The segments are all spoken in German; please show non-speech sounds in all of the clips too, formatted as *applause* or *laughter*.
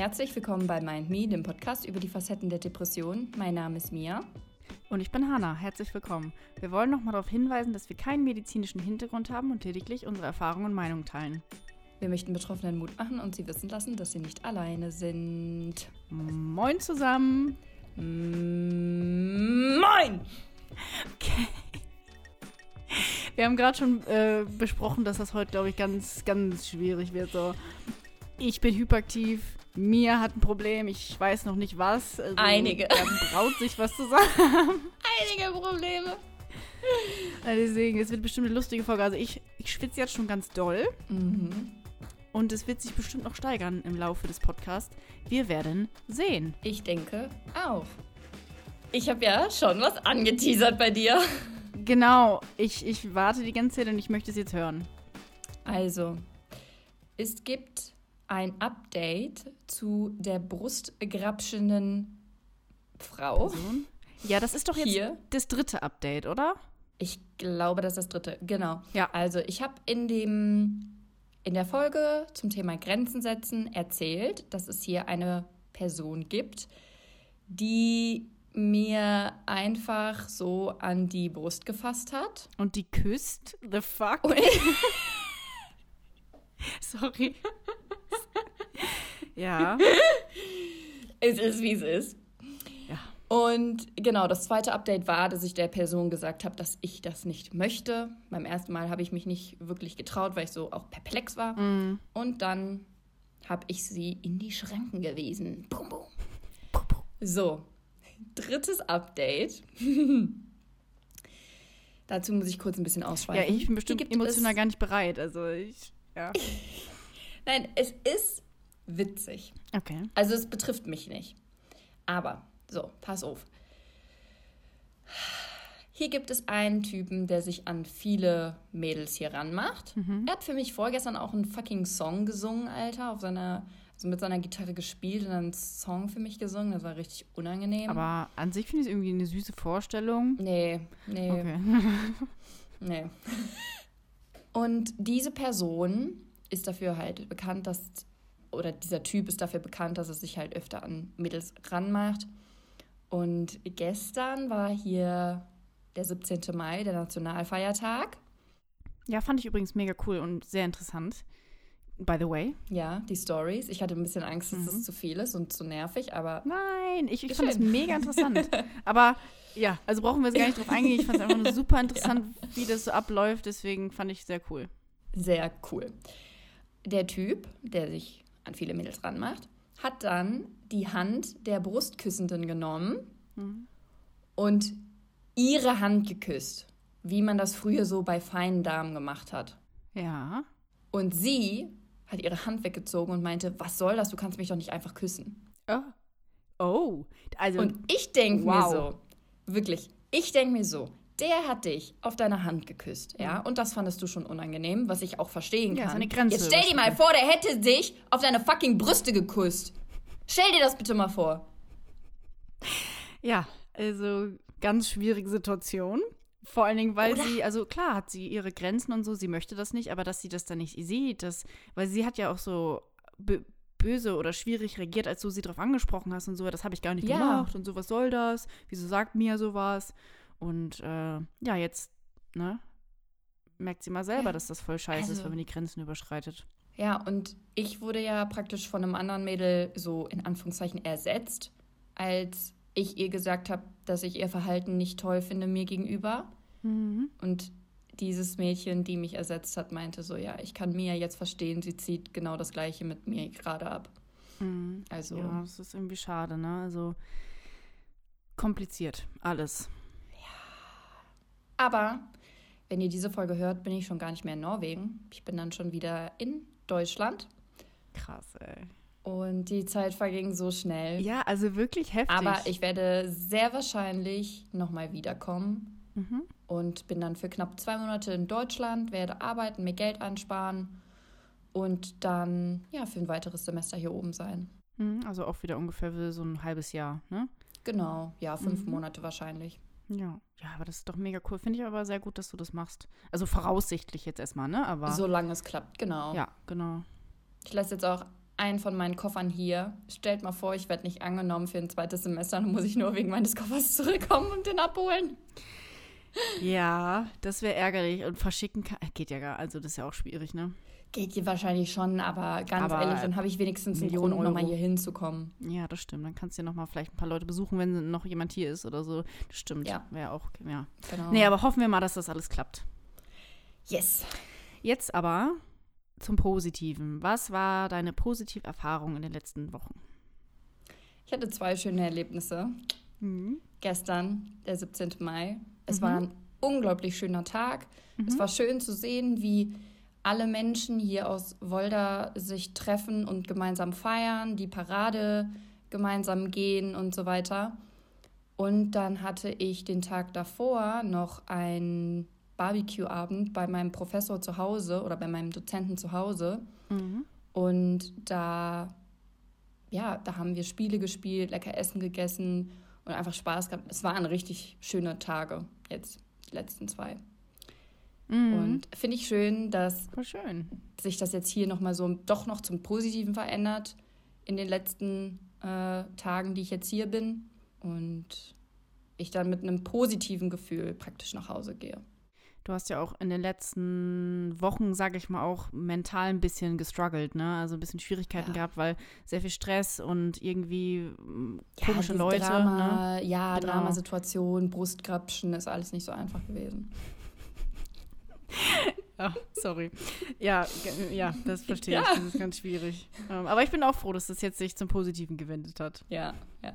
Herzlich willkommen bei Mind Me, dem Podcast über die Facetten der Depression. Mein Name ist Mia. Und ich bin Hanna. Herzlich willkommen. Wir wollen nochmal darauf hinweisen, dass wir keinen medizinischen Hintergrund haben und lediglich unsere Erfahrungen und Meinungen teilen. Wir möchten Betroffenen Mut machen und sie wissen lassen, dass sie nicht alleine sind. Moin zusammen. Moin! Okay. Wir haben gerade schon äh, besprochen, dass das heute, glaube ich, ganz, ganz schwierig wird. So, ich bin hyperaktiv. Mia hat ein Problem, ich weiß noch nicht was. Also, Einige. Da braut sich was zusammen. *laughs* Einige Probleme. Also deswegen, es wird bestimmt eine lustige Folge. Also ich, ich schwitze jetzt schon ganz doll. Mhm. Und es wird sich bestimmt noch steigern im Laufe des Podcasts. Wir werden sehen. Ich denke auch. Ich habe ja schon was angeteasert bei dir. Genau, ich, ich warte die ganze Zeit und ich möchte es jetzt hören. Also, es gibt ein Update zu der brustgrapschenden Frau. Person? Ja, das ist doch jetzt Hier. das dritte Update, oder? Ich glaube, das ist das dritte. Genau. Ja. Also, ich habe in dem in der Folge zum Thema Grenzen setzen erzählt, dass es hier eine Person gibt, die mir einfach so an die Brust gefasst hat. Und die küsst? The fuck? *laughs* Sorry. Ja. *laughs* es ist, wie es ist. Ja. Und genau, das zweite Update war, dass ich der Person gesagt habe, dass ich das nicht möchte. Beim ersten Mal habe ich mich nicht wirklich getraut, weil ich so auch perplex war. Mm. Und dann habe ich sie in die Schranken gewiesen. Bum, bum. So, drittes Update. *laughs* Dazu muss ich kurz ein bisschen Ja, ausschweifen. ich bin bestimmt emotional gar nicht bereit. Also ich. Ja. *laughs* Nein, es ist witzig. Okay. Also es betrifft mich nicht. Aber, so, pass auf. Hier gibt es einen Typen, der sich an viele Mädels hier ranmacht. Mhm. Er hat für mich vorgestern auch einen fucking Song gesungen, Alter, auf seiner, also mit seiner Gitarre gespielt und einen Song für mich gesungen. Das war richtig unangenehm. Aber an sich finde ich es irgendwie eine süße Vorstellung. nee, nee, Okay. *laughs* nee. Und diese Person ist dafür halt bekannt, dass, oder dieser Typ ist dafür bekannt, dass er sich halt öfter an Mädels ranmacht. Und gestern war hier der 17. Mai, der Nationalfeiertag. Ja, fand ich übrigens mega cool und sehr interessant. By the way. Ja, die Stories. Ich hatte ein bisschen Angst, dass Mhm. es zu viel ist und zu nervig, aber Nein, ich, ich fand schön. mega interessant. *laughs* Aber ja, also brauchen wir jetzt gar nicht drauf eingehen. Ich fand es einfach nur *laughs* super interessant, wie das so abläuft. Deswegen fand ich sehr cool. sehr cool. Der Typ, der sich an viele Mädels ranmacht, hat dann die Hand der Brustküssenden genommen Mhm. und ihre Hand geküsst, wie man das früher so bei feinen Damen gemacht hat. Ja. Und sie hat ihre Hand weggezogen und meinte, was soll das, du kannst mich doch nicht einfach küssen. Oh. Oh. Also, Und ich denke mir Wow. so, wirklich, ich denke mir so, der hat dich auf deine Hand geküsst, ja, und das fandest du schon unangenehm, was ich auch verstehen Ja, kann. ist eine Grenze Jetzt stell dir mal vor, der hätte dich auf deine fucking Brüste geküsst. Stell dir das bitte mal vor. ja, also ganz schwierige Situation. Vor allen Dingen, weil Oder? sie, also klar hat sie ihre Grenzen und so, sie möchte das nicht, aber dass sie das dann nicht sieht, das, weil sie hat ja auch so bö- böse oder schwierig reagiert, als du sie darauf angesprochen hast und so, das habe ich gar nicht Ja. gemacht und so, was soll das? Wieso sagt Mia sowas? Und äh, ja, jetzt, ne, merkt sie mal selber, dass das voll scheiße ist, Also- wenn man die Grenzen überschreitet. Ja, und ich wurde ja praktisch von einem anderen Mädel so in Anführungszeichen ersetzt, als ich ihr gesagt habe, dass ich ihr Verhalten nicht toll finde mir gegenüber. Mhm. Und dieses Mädchen, die mich ersetzt hat, meinte so, ja, ich kann Mia jetzt verstehen, sie zieht genau das gleiche mit mir gerade ab. Mhm. Also, Ja, das ist irgendwie schade, ne? Also kompliziert, alles. Aber wenn ihr diese Folge hört, bin ich schon gar nicht mehr in Norwegen. Ich bin dann schon wieder in Deutschland Krass, ey. und die Zeit verging so schnell. Ja, also wirklich heftig. Aber ich werde sehr wahrscheinlich nochmal wiederkommen Mhm. und bin dann für knapp zwei Monate in Deutschland, werde arbeiten, mir Geld ansparen und dann ja für ein weiteres Semester hier oben sein. Mhm, Also auch wieder ungefähr für so ein halbes Jahr, ne? Genau, ja, fünf Mhm. Monate wahrscheinlich. Ja. Ja, aber das ist doch mega cool. Finde ich aber sehr gut, dass du das machst. Also voraussichtlich jetzt erstmal, ne? Aber Solange es klappt, genau. ja, genau. Ich lasse jetzt auch einen von meinen Koffern hier. Stellt mal vor, ich werde nicht angenommen für ein zweites Semester, dann muss ich nur wegen meines Koffers *laughs* zurückkommen und den abholen. Ja, das wäre ärgerlich. Und verschicken kann, geht ja gar, also das ist ja auch schwierig, ne? Geht hier wahrscheinlich schon, aber ganz Aber ehrlich, dann habe ich wenigstens einen Millionen Grund, nochmal hier hinzukommen. Ja, das stimmt. Dann kannst du ja noch mal vielleicht ein paar Leute besuchen, wenn noch jemand hier ist oder so. Das stimmt. Ja. Wäre auch, ja. Genau. Nee, aber hoffen wir mal, dass das alles klappt. yes. Jetzt aber zum Positiven. Was war deine positive Erfahrung in den letzten Wochen? Ich hatte zwei schöne Erlebnisse. Gestern, der 17. Mai. Es Mhm. war ein unglaublich schöner Tag. Es war schön zu sehen, wie alle Menschen hier aus Wolda sich treffen und gemeinsam feiern, die Parade gemeinsam gehen und so weiter. Und dann hatte ich den Tag davor noch einen Barbecue-Abend bei meinem Professor zu Hause oder bei meinem Dozenten zu Hause. Mhm. Und da, ja, da haben wir Spiele gespielt, lecker Essen gegessen und einfach Spaß gehabt. Es waren richtig schöne Tage jetzt, die letzten zwei. Mhm. Und finde ich schön, dass schön. sich das jetzt hier nochmal so doch noch zum Positiven verändert in den letzten äh, Tagen, die ich jetzt hier bin. Und ich dann mit einem positiven Gefühl praktisch nach Hause gehe. Du hast ja auch in den letzten Wochen, sage ich mal, auch mental ein bisschen gestruggelt, ne? Also ein bisschen Schwierigkeiten Ja. gehabt, weil sehr viel Stress und irgendwie mm, komische dieses Leute. Ne? Drama, Ja, Genau. Dramasituation, Brustgrapschen ist alles nicht so einfach gewesen. *laughs* Ah, sorry. Ja, ja, das verstehe Ja. ich. Das ist ganz schwierig. Ähm, aber ich bin auch froh, dass das jetzt sich zum Positiven gewendet hat. Ja, ja.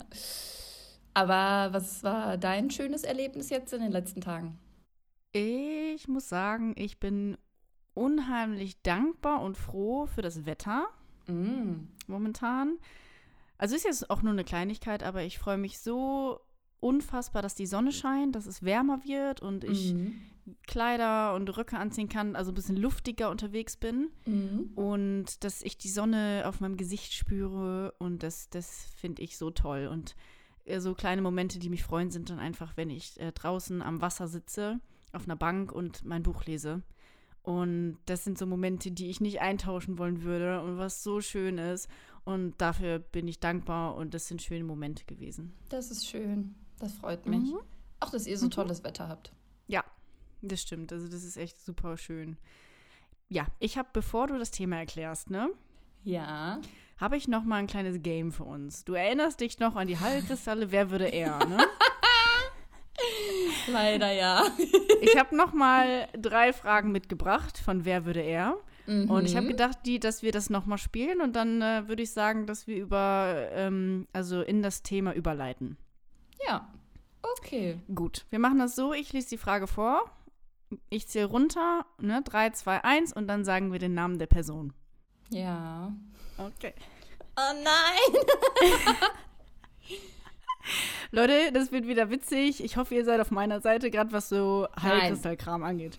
Aber was war dein schönes Erlebnis jetzt in den letzten Tagen? Ich muss sagen, ich bin unheimlich dankbar und froh für das Wetter Mm. momentan. Also ist jetzt auch nur eine Kleinigkeit, aber ich freue mich so unfassbar, dass die Sonne scheint, dass es wärmer wird und ich Mhm. Kleider und Röcke anziehen kann, also ein bisschen luftiger unterwegs bin Mhm. und dass ich die Sonne auf meinem Gesicht spüre und das, das finde ich so toll. Und äh, so kleine Momente, die mich freuen, sind dann einfach, wenn ich äh, draußen am Wasser sitze, auf einer Bank und mein Buch lese. Und das sind so Momente, die ich nicht eintauschen wollen würde und was so schön ist. Und dafür bin ich dankbar und das sind schöne Momente gewesen. Das ist schön. Das freut mich. Mhm. Auch, dass ihr so Mhm. tolles Wetter habt. Ja, das stimmt. Also das ist echt super schön. Ja, ich habe, bevor du das Thema erklärst, ne, Ja. habe ich noch mal ein kleines Game für uns. Du erinnerst dich noch an die Hallkristalle, wer würde er, ne? *laughs* Leider ja. Ich habe noch mal drei Fragen mitgebracht von wer würde er. Und ich habe Mhm. gedacht, die, dass wir das noch mal spielen und dann äh, würde ich sagen, dass wir über, ähm, also in das Thema überleiten. Ja. Okay. Gut, wir machen das so, ich lese die Frage vor, ich zähle runter, ne, 3, 2, 1 und dann sagen wir den Namen der Person. Ja. Okay. Oh nein! *laughs* Leute, das wird wieder witzig. Ich hoffe, ihr seid auf meiner Seite, gerade was so Heilkristallkram angeht.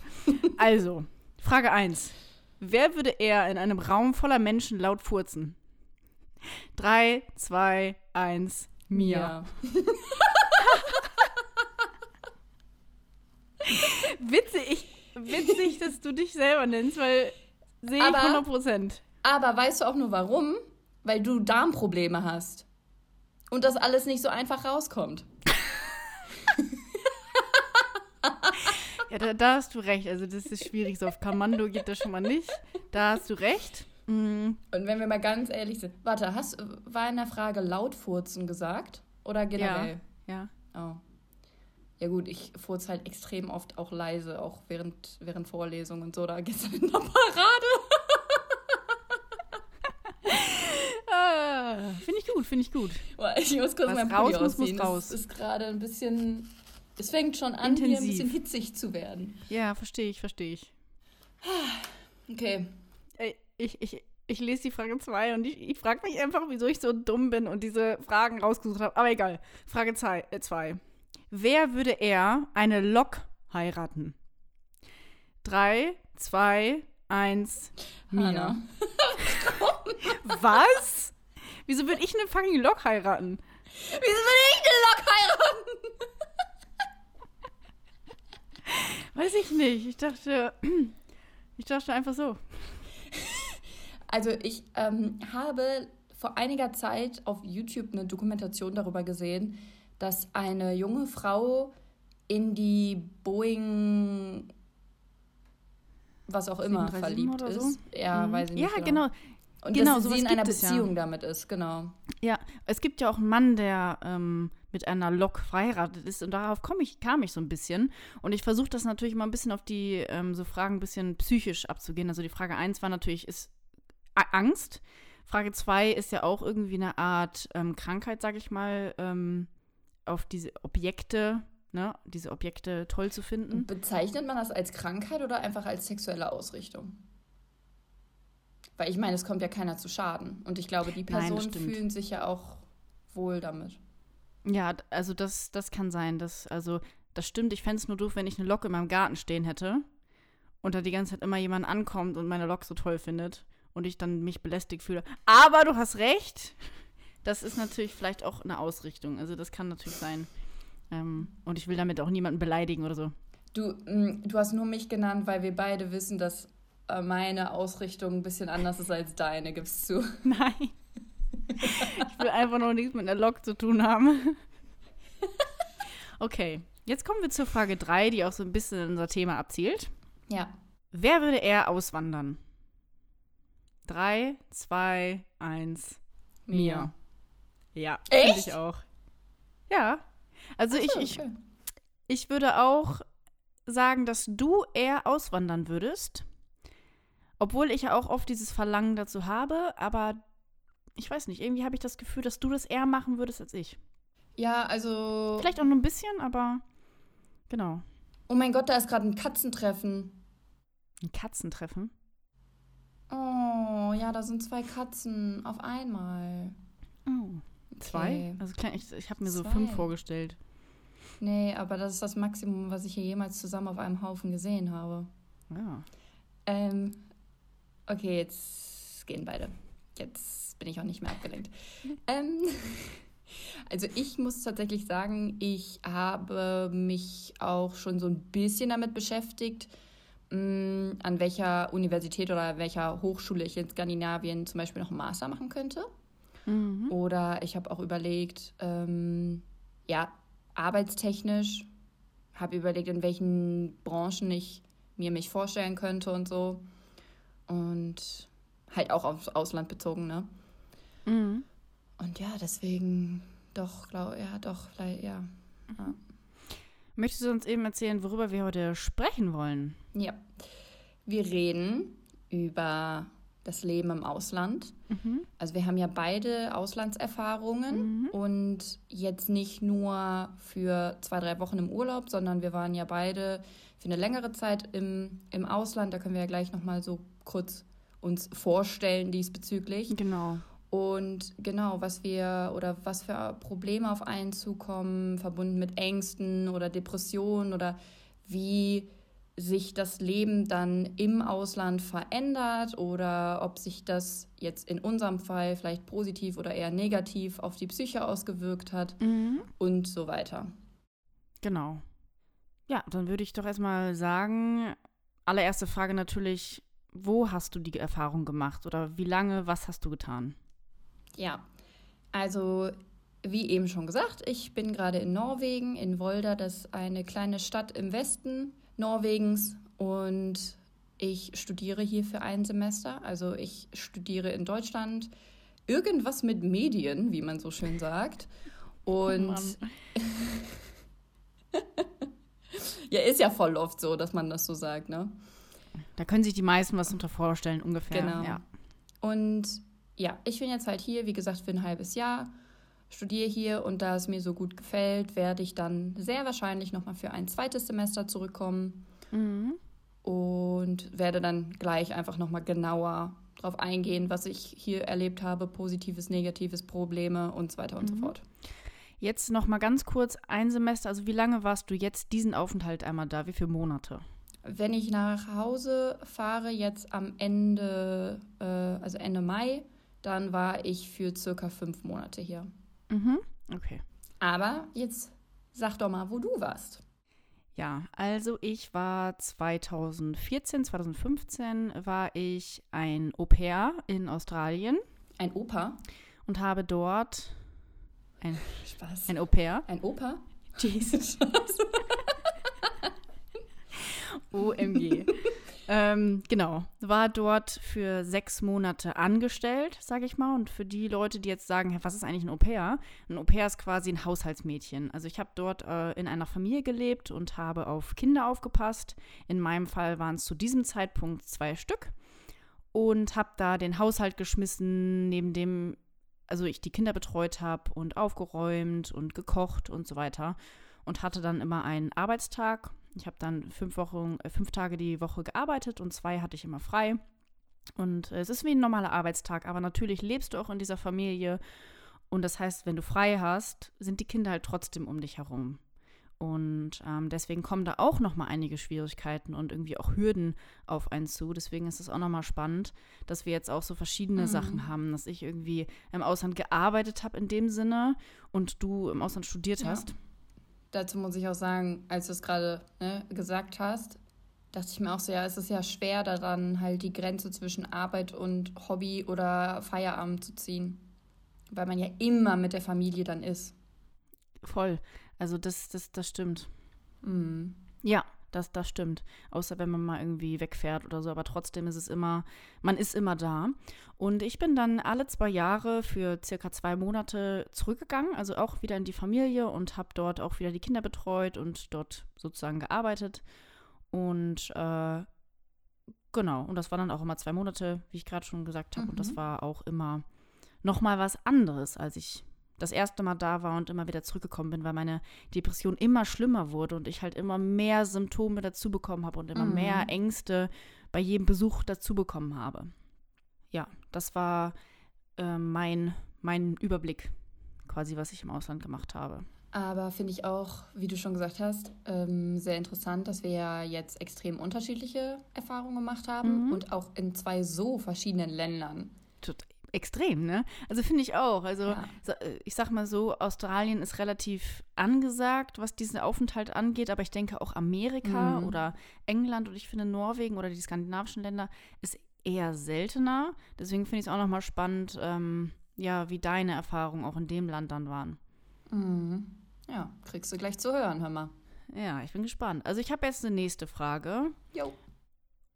Also, Frage 1. Wer würde eher in einem Raum voller Menschen laut furzen? 3, 2, 1, Mia. *laughs* Witzig, witzig, *laughs* dass du dich selber nennst, weil sehe ich Aber- 100 Prozent. Aber weißt du auch nur warum? Weil du Darmprobleme hast. Und das alles nicht so einfach rauskommt. *laughs* Ja, da, da hast du recht. Also, das ist schwierig. So auf Kommando geht das schon mal nicht. Da hast du recht. Mm, Und wenn wir mal ganz ehrlich sind. Warte, hast, war in der Frage lautfurzen gesagt? Oder generell? ja. Oh. Ja gut, ich furze halt extrem oft auch leise, auch während, während Vorlesungen und so. Da gestern in der Parade. *laughs* Ah, finde ich gut, finde ich gut. Ich muss kurz Was mein raus Pulli muss, muss raus. Es ist gerade ein bisschen... Es fängt schon an, hier ein Intensiv. bisschen hitzig zu werden. Ja, verstehe ich, verstehe ich. *sighs* Okay. Ich, ich, ich lese die Frage 2 und ich, ich frage mich einfach, wieso ich so dumm bin und diese Fragen rausgesucht habe. Aber egal. Frage 2. Zwei. Wer würde eher eine Lok heiraten? 3, 2, 1, Mia. Hanna. Was? Wieso würde ich eine fucking Lok heiraten? Wieso will ich eine Lok heiraten? Weiß ich nicht. Ich dachte, *clears throat* ich dachte einfach so. Also ich ähm, habe vor einiger Zeit auf YouTube eine Dokumentation darüber gesehen, dass eine junge Frau in die Boeing was auch immer verliebt ist. So? Ja, mhm. weiß ich nicht. Ja, genau. genau. Und genau, dass sie in einer Beziehung ja. damit ist, genau. Ja, es gibt ja auch einen Mann, der ähm, mit einer Lok verheiratet ist und darauf ich, kam ich so ein bisschen. Und ich versuche das natürlich mal ein bisschen auf die ähm, so Fragen ein bisschen psychisch abzugehen. Also die Frage 1 war natürlich, ist Angst. Frage 2 ist ja auch irgendwie eine Art ähm, Krankheit, sage ich mal, ähm, auf diese Objekte ne, diese Objekte toll zu finden. Bezeichnet man das als Krankheit oder einfach als sexuelle Ausrichtung? Weil ich meine, es kommt ja keiner zu Schaden. Und ich glaube, die Personen Nein, fühlen sich ja auch wohl damit. Ja, also das, das kann sein. Dass, also, das stimmt. Ich fände es nur doof, wenn ich eine Lok in meinem Garten stehen hätte und da die ganze Zeit immer jemand ankommt und meine Lok so toll findet und ich dann mich belästigt fühle. Aber du hast recht. Das ist natürlich vielleicht auch eine Ausrichtung. Also das kann natürlich sein. Ähm, und ich will damit auch niemanden beleidigen oder so. Du, mh, mm, du hast nur mich genannt, weil wir beide wissen, dass äh, meine Ausrichtung ein bisschen anders ist als deine, gibst du? *laughs* *laughs* Nein. Ich will einfach noch nichts mit einer Lok zu tun haben. *laughs* Okay, jetzt kommen wir zur Frage 3, die auch so ein bisschen in unser Thema abzielt. Ja. Wer würde eher auswandern? 3, 2, 1. Mir. Ja, finde ich auch. Ja. Also so, ich, ich, okay. ich würde auch sagen, dass du eher auswandern würdest. Obwohl ich ja auch oft dieses Verlangen dazu habe, aber ich weiß nicht, irgendwie habe ich das Gefühl, dass du das eher machen würdest als ich. Ja, also. Vielleicht auch nur ein bisschen, aber genau. Oh mein Gott, da ist gerade ein Katzentreffen. Ein Katzentreffen? Oh, ja, da sind zwei Katzen auf einmal. Oh. Zwei? Okay. Also klein, ich, ich habe mir Zwei. so fünf vorgestellt. Nee, aber das ist das Maximum, was ich hier jemals zusammen auf einem Haufen gesehen habe. Ja. Ähm, okay, jetzt gehen beide. Jetzt bin ich auch nicht mehr abgelenkt. *laughs* ähm, *laughs* also ich muss tatsächlich sagen, ich habe mich auch schon so ein bisschen damit beschäftigt, mm, an welcher Universität oder welcher Hochschule ich in Skandinavien zum Beispiel noch einen Master machen könnte. Mhm. Oder ich habe auch überlegt, ähm, ja, arbeitstechnisch, habe überlegt, in welchen Branchen ich mir mich vorstellen könnte und so. Und halt auch aufs Ausland bezogen, ne? Mhm. Und ja, deswegen doch, glaube ja, doch, vielleicht, ja. ja. Möchtest du uns eben erzählen, worüber wir heute sprechen wollen? Ja. Wir reden über das Leben im Ausland. Mhm. Also wir haben ja beide Auslandserfahrungen mhm. und jetzt nicht nur für zwei, drei Wochen im Urlaub, sondern wir waren ja beide für eine längere Zeit im, im Ausland. Da können wir ja gleich nochmal so kurz uns vorstellen diesbezüglich. Genau. Und genau, was wir oder was für Probleme auf einen zukommen, verbunden mit Ängsten oder Depressionen oder wie sich das Leben dann im Ausland verändert oder ob sich das jetzt in unserem Fall vielleicht positiv oder eher negativ auf die Psyche ausgewirkt hat mhm. und so weiter. Genau. Ja, dann würde ich doch erstmal sagen, allererste Frage natürlich, wo hast du die Erfahrung gemacht oder wie lange, was hast du getan? Ja, also wie eben schon gesagt, ich bin gerade in Norwegen, in Volda, das ist eine kleine Stadt im Westen Norwegens und ich studiere hier für ein Semester. Also ich studiere in Deutschland irgendwas mit Medien, wie man so schön sagt. Und oh *laughs* ja, ist ja voll oft so, dass man das so sagt, ne? Da können sich die meisten was unter vorstellen, ungefähr. Genau. Ja. Und ja, ich bin jetzt halt hier, wie gesagt, für ein halbes Jahr, studiere hier und da es mir so gut gefällt, werde ich dann sehr wahrscheinlich nochmal für ein zweites Semester zurückkommen mhm. und werde dann gleich einfach nochmal genauer darauf eingehen, was ich hier erlebt habe, positives, negatives, Probleme und so weiter und mhm. so fort. Jetzt nochmal ganz kurz ein Semester, also wie lange warst du jetzt diesen Aufenthalt einmal da? Wie viele Monate? Wenn ich nach Hause fahre, jetzt am Ende, äh, also Ende Mai, dann war ich für circa fünf Monate hier. Mhm. Okay. Aber jetzt sag doch mal, wo du warst. Ja, also ich war 2014, 2015 war ich ein Au pair in Australien. Ein Opa? Und habe dort ein, Spaß. ein Au pair. Ein Opa? Jesus. *laughs* OMG. Ähm, genau, war dort für sechs Monate angestellt, sage ich mal. Und für die Leute, die jetzt sagen, was ist eigentlich ein Au-pair? Ein Au-pair ist quasi ein Haushaltsmädchen. Also ich habe dort äh, in einer Familie gelebt und habe auf Kinder aufgepasst. In meinem Fall waren es zu diesem Zeitpunkt zwei Stück. Und habe da den Haushalt geschmissen, neben dem, also ich die Kinder betreut habe und aufgeräumt und gekocht und so weiter. Und hatte dann immer einen Arbeitstag ich habe dann fünf, Wochen, äh, fünf Tage die Woche gearbeitet und zwei hatte ich immer frei. Und äh, es ist wie ein normaler Arbeitstag, aber natürlich lebst du auch in dieser Familie. Und das heißt, wenn du frei hast, sind die Kinder halt trotzdem um dich herum. Und ähm, deswegen kommen da auch noch mal einige Schwierigkeiten und irgendwie auch Hürden auf einen zu. Deswegen ist es auch noch mal spannend, dass wir jetzt auch so verschiedene mhm. Sachen haben, dass ich irgendwie im Ausland gearbeitet habe in dem Sinne und du im Ausland studiert ja. hast dazu muss ich auch sagen, als du es gerade ne, gesagt hast, dachte ich mir auch so, ja, es ist ja schwer daran, halt die Grenze zwischen Arbeit und Hobby oder Feierabend zu ziehen. Weil man ja immer mit der Familie dann ist. Voll. Also das, das, das stimmt. Mhm. Ja, das, das stimmt. Außer wenn man mal irgendwie wegfährt oder so. Aber trotzdem ist es immer, man ist immer da. Und ich bin dann alle zwei Jahre für circa zwei Monate zurückgegangen, also auch wieder in die Familie und habe dort auch wieder die Kinder betreut und dort sozusagen gearbeitet. Und äh, genau, und das waren dann auch immer zwei Monate, wie ich gerade schon gesagt habe. Mhm. Und das mhm. war auch immer nochmal was anderes, als ich das erste Mal da war und immer wieder zurückgekommen bin, weil meine Depression immer schlimmer wurde und ich halt immer mehr Symptome dazu bekommen habe und immer mhm. mehr Ängste bei jedem Besuch dazu bekommen habe. Ja, das war äh, mein, mein Überblick, quasi, was ich im Ausland gemacht habe. Aber finde ich auch, wie du schon gesagt hast, ähm, sehr interessant, dass wir ja jetzt extrem unterschiedliche Erfahrungen gemacht haben mhm. und auch in zwei so verschiedenen Ländern extrem, ne? Also finde ich auch. Also ja. Äh, ich sag mal so, Australien ist relativ angesagt, was diesen Aufenthalt angeht, aber ich denke auch Amerika mhm. oder England und ich finde Norwegen oder die skandinavischen Länder ist eher seltener. Deswegen finde ich es auch nochmal spannend, ähm, ja, wie deine Erfahrungen auch in dem Land dann waren. Mhm. Ja, kriegst du gleich zu hören, hör mal. Ja, ich bin gespannt. Also ich habe jetzt eine nächste Frage. Jo.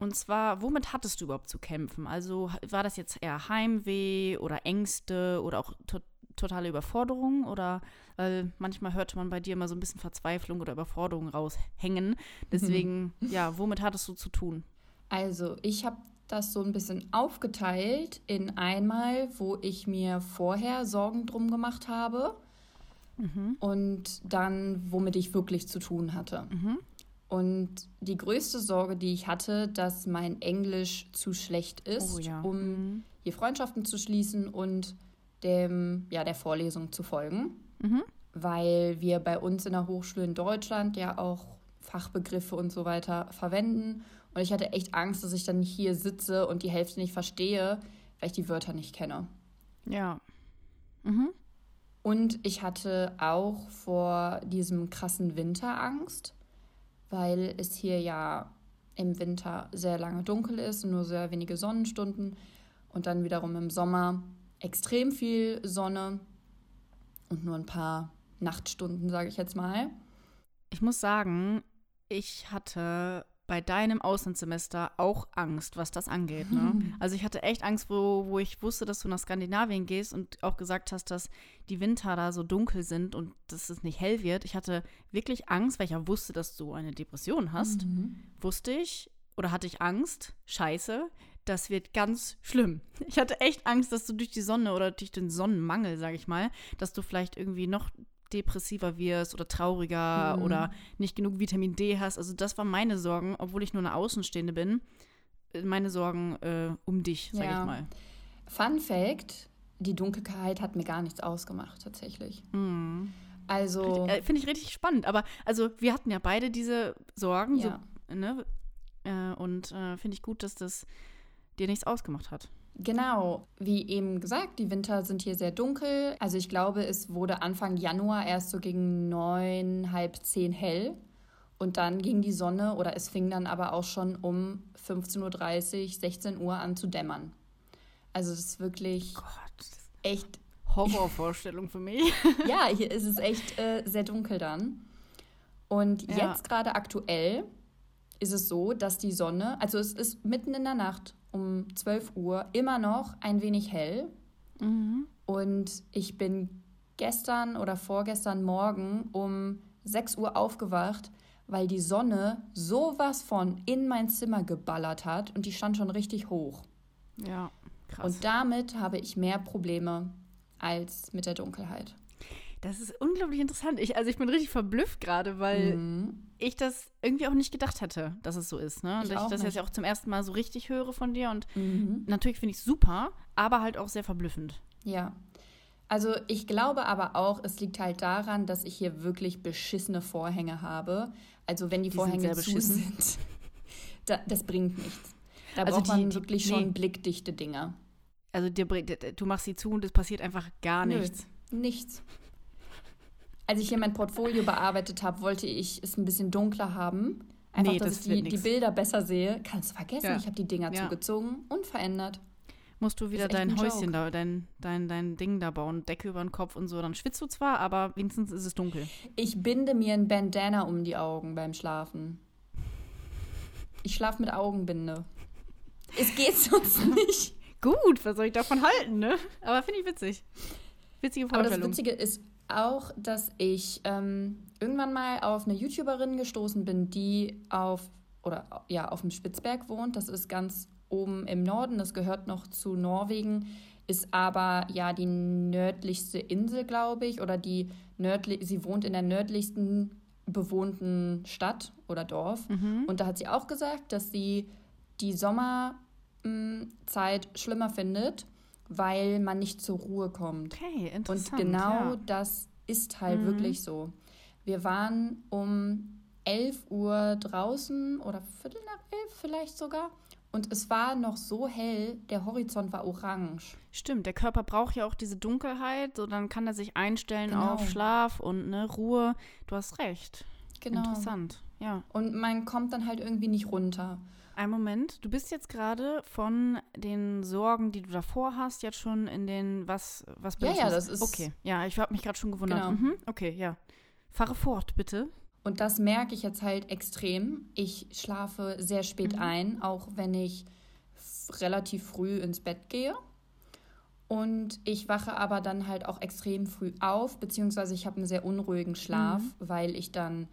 Und zwar, womit hattest du überhaupt zu kämpfen? Also war das jetzt eher Heimweh oder Ängste oder auch to totale Überforderung? Oder weil manchmal hörte man bei dir immer so ein bisschen Verzweiflung oder Überforderung raushängen. *laughs* Deswegen, mhm. ja, womit hattest du zu tun? Also, ich habe das so ein bisschen aufgeteilt in einmal, wo ich mir vorher Sorgen drum gemacht habe mhm. und dann, womit ich wirklich zu tun hatte. Mhm. Und die größte Sorge, die ich hatte, dass mein Englisch zu schlecht ist, oh, ja. um mhm. hier Freundschaften zu schließen und dem, ja, der Vorlesung zu folgen. Mhm. Weil wir bei uns in der Hochschule in Deutschland ja auch Fachbegriffe und so weiter verwenden. Und ich hatte echt Angst, dass ich dann hier sitze und die Hälfte nicht verstehe, weil ich die Wörter nicht kenne. Ja. Mhm. Und ich hatte auch vor diesem krassen Winter Angst weil es hier ja im Winter sehr lange dunkel ist nur sehr wenige Sonnenstunden und dann wiederum im Sommer extrem viel Sonne und nur ein paar Nachtstunden, sage ich jetzt mal. Ich muss sagen, ich hatte bei deinem Auslandssemester auch Angst, was das angeht. Ne? Also ich hatte echt Angst, wo, wo ich wusste, dass du nach Skandinavien gehst und auch gesagt hast, dass die Winter da so dunkel sind und dass es nicht hell wird. Ich hatte wirklich Angst, weil ich ja wusste, dass du eine Depression hast. Mhm. Wusste ich oder hatte ich Angst, scheiße, das wird ganz schlimm. *laughs* Ich hatte echt Angst, dass du durch die Sonne oder durch den Sonnenmangel, sage ich mal, dass du vielleicht irgendwie noch depressiver wirst oder trauriger mhm. oder nicht genug Vitamin D hast. Also das waren meine Sorgen, obwohl ich nur eine Außenstehende bin. Meine Sorgen äh, um dich, sag ja. ich mal. Fun Fact: Die Dunkelheit hat mir gar nichts ausgemacht, tatsächlich. Mhm. Also. Äh, Finde ich richtig spannend. Aber also wir hatten ja beide diese Sorgen. Ja. So, ne? Äh, und äh, finde ich gut, dass das dir nichts ausgemacht hat. Genau, wie eben gesagt, die Winter sind hier sehr dunkel. Also ich glaube, es wurde Anfang Januar erst so gegen neun, halb zehn hell. Und dann ging die Sonne oder es fing dann aber auch schon um 15.30 Uhr, 16 Uhr an zu dämmern. Also das ist wirklich Gott, das ist echt, Horrorvorstellung für mich. *laughs* ja, hier ist es echt äh, sehr dunkel dann. Und Ja. jetzt gerade aktuell ist es so, dass die Sonne, also es ist mitten in der Nacht um 12 Uhr immer noch ein wenig hell. Mhm. Und ich bin gestern oder vorgestern Morgen um 6 Uhr aufgewacht, weil die Sonne sowas von in mein Zimmer geballert hat und die stand schon richtig hoch. Ja, krass. Und damit habe ich mehr Probleme als mit der Dunkelheit. das ist unglaublich interessant. Ich, also ich bin richtig verblüfft gerade, weil Mhm. Ich das irgendwie auch nicht gedacht hätte, dass es so ist. Ne? Und Ich ich, auch das jetzt nicht. auch zum ersten Mal so richtig höre von dir. Und Mhm. natürlich finde ich es super, aber halt auch sehr verblüffend. Ja. Also ich glaube aber auch, es liegt halt daran, dass ich hier wirklich beschissene Vorhänge habe. Also wenn die, Die Vorhänge sehr zu beschissen. sind, *laughs* da, das bringt nichts. Da Also braucht die- man die- wirklich nee. schon blickdichte Dinger. Also dir, du machst sie zu und es passiert einfach gar Nö. nichts. Als ich hier mein Portfolio bearbeitet habe, wollte ich es ein bisschen dunkler haben. Einfach, Nee, dass das ich die, die. Bilder besser sehe. Kannst du vergessen, Ja. ich habe die Dinger Ja. zugezogen und verändert. Musst du wieder dein ein Häuschen Joke. da, dein, dein, dein Ding da bauen, Decke über den Kopf und so. Dann schwitzt du zwar, aber wenigstens ist es dunkel. Ich binde mir ein Bandana um die Augen beim Schlafen. Ich schlafe mit Augenbinde. Es geht sonst *laughs* nicht. Gut, was soll ich davon halten, ne? Aber finde ich witzig. Witzige Aber das Vorstellung. Witzige ist auch, dass ich ähm, irgendwann mal auf eine YouTuberin gestoßen bin, die auf oder ja auf dem Spitzberg wohnt. Das ist ganz oben im Norden. Das gehört noch zu Norwegen, ist aber ja die nördlichste Insel, glaube ich, oder die nördlich. Sie wohnt in der nördlichsten bewohnten Stadt oder Dorf. Mhm. Und da hat sie auch gesagt, dass sie die Sommerzeit schlimmer findet, weil man nicht zur Ruhe kommt. Okay, Und interessant. genau ja. das ist halt Mhm. wirklich so. Wir waren um 11 Uhr draußen oder Viertel nach elf vielleicht sogar. Und es war noch so hell, der Horizont war orange. Stimmt, der Körper braucht ja auch diese Dunkelheit, so dann kann er sich einstellen Genau. auf Schlaf und ne, Ruhe. Du hast recht. Genau. Interessant. Ja. Und man kommt dann halt irgendwie nicht runter. Ein Moment, du bist jetzt gerade von den Sorgen, die du davor hast, jetzt schon in den was was Ja, ja, das ist- Okay, ja, ich habe mich gerade schon gewundert. Genau. Mhm, okay, ja. Fahre fort, bitte. Und das merke ich jetzt halt extrem. Ich schlafe sehr spät Mhm. ein, auch wenn ich relativ früh ins Bett gehe. Und ich wache aber dann halt auch extrem früh auf, beziehungsweise ich habe einen sehr unruhigen Schlaf, Mhm. weil ich dann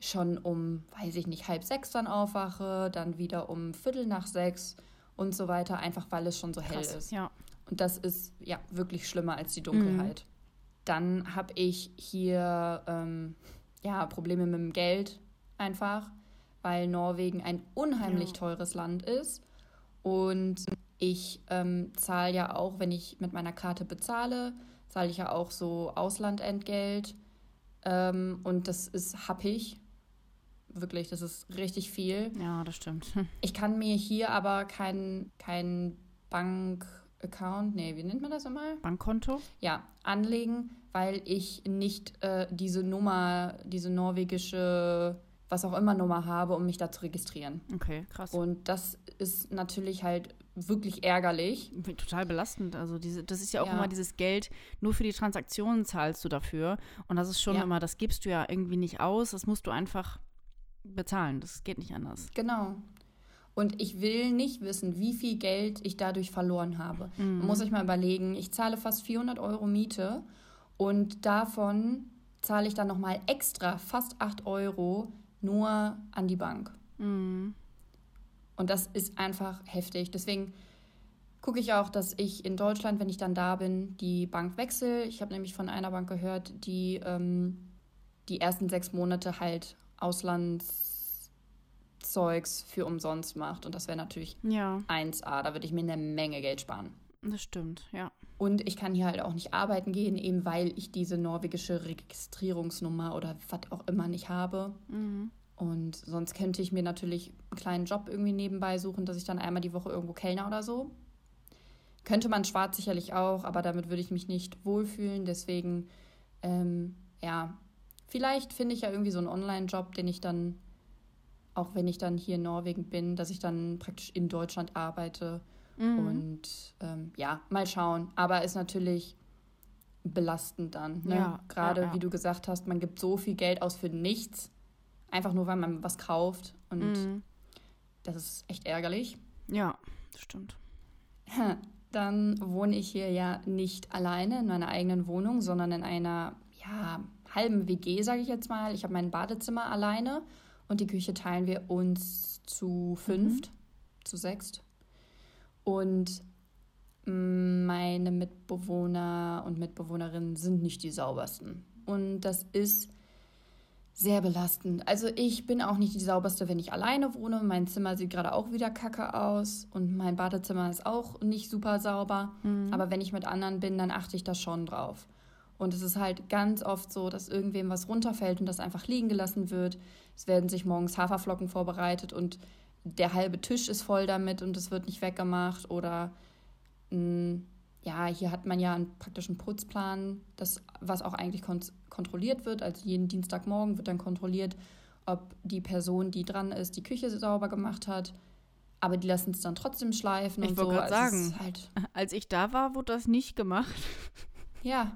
schon um, weiß ich nicht, halb sechs dann aufwache, dann wieder um Viertel nach sechs und so weiter, einfach weil es schon so hell Krass. ist. Ja. Und das ist ja wirklich schlimmer als die Mhm. Dunkelheit. Dann habe ich hier ähm, ja, Probleme mit dem Geld einfach, weil Norwegen ein unheimlich Ja. teures Land ist. Und ich ähm, zahle ja auch, wenn ich mit meiner Karte bezahle, zahle ich ja auch so Auslandentgelt. Ähm, und das ist happig. Wirklich, das ist richtig viel. Ja, das stimmt. *laughs* Ich kann mir hier aber keinen kein Bank-Account, nee, wie nennt man das nochmal? Bankkonto? Ja, anlegen, weil ich nicht äh, diese Nummer, diese norwegische, was auch immer Nummer habe, um mich da zu registrieren. Okay, krass. Und das ist natürlich halt wirklich ärgerlich. Total belastend. Also diese, das ist ja auch Ja. immer dieses Geld, nur für die Transaktionen zahlst du dafür. Und das ist schon Ja. immer, das gibst du ja irgendwie nicht aus, das musst du einfach bezahlen. Das geht nicht anders. Genau. Und ich will nicht wissen, wie viel Geld ich dadurch verloren habe. Mhm. Man muss sich mal überlegen, ich zahle fast 400 Euro Miete und davon zahle ich dann nochmal extra fast 8 Euro nur an die Bank. Mhm. Und das ist einfach heftig. Deswegen gucke ich auch, dass ich in Deutschland, wenn ich dann da bin, die Bank wechsle. Ich habe nämlich von einer Bank gehört, die ähm, die ersten sechs Monate halt Auslandszeugs für umsonst macht. Und das wäre natürlich Ja, 1A. Da würde ich mir eine Menge Geld sparen. das stimmt, ja. Und ich kann hier halt auch nicht arbeiten gehen, eben weil ich diese norwegische Registrierungsnummer oder was auch immer nicht habe. Mhm. Und sonst könnte ich mir natürlich einen kleinen Job irgendwie nebenbei suchen, dass ich dann einmal die Woche irgendwo Kellner oder so. Könnte man schwarz sicherlich auch, aber damit würde ich mich nicht wohlfühlen. Deswegen, ähm, ja, vielleicht finde ich ja irgendwie so einen Online-Job, den ich dann auch wenn ich dann hier in Norwegen bin, dass ich dann praktisch in Deutschland arbeite. Mhm. Und ähm, ja, mal schauen. Aber ist natürlich belastend dann. Ne? Ja, Gerade ja, ja. wie du gesagt hast, man gibt so viel Geld aus für nichts. Einfach nur, weil man was kauft. Und mhm. das ist echt ärgerlich. Ja, das stimmt. *laughs* Dann wohne ich hier ja nicht alleine in meiner eigenen Wohnung, sondern in einer ja, halben WG, sage ich jetzt mal. Ich habe mein Badezimmer alleine und die Küche teilen wir uns zu fünft, mhm. zu sechst. Und meine Mitbewohner und Mitbewohnerinnen sind nicht die saubersten. Und das ist sehr belastend. Also ich bin auch nicht die sauberste, wenn ich alleine wohne. Mein Zimmer sieht gerade auch wieder kacke aus und mein Badezimmer ist auch nicht super sauber. Mhm. Aber wenn ich mit anderen bin, dann achte ich da schon drauf. Und es ist halt ganz oft so, dass irgendwem was runterfällt und das einfach liegen gelassen wird. Es werden sich morgens Haferflocken vorbereitet und der halbe Tisch ist voll damit und es wird nicht weggemacht. Oder mh, mm, ja, hier hat man ja einen praktischen Putzplan, das, was auch eigentlich kon kontrolliert wird. Also jeden Dienstagmorgen wird dann kontrolliert, ob die Person, die dran ist, die Küche sauber gemacht hat. Aber die lassen es dann trotzdem schleifen ich und so. Ich wollte gerade also sagen, halt als ich da war, wurde das nicht gemacht. Ja,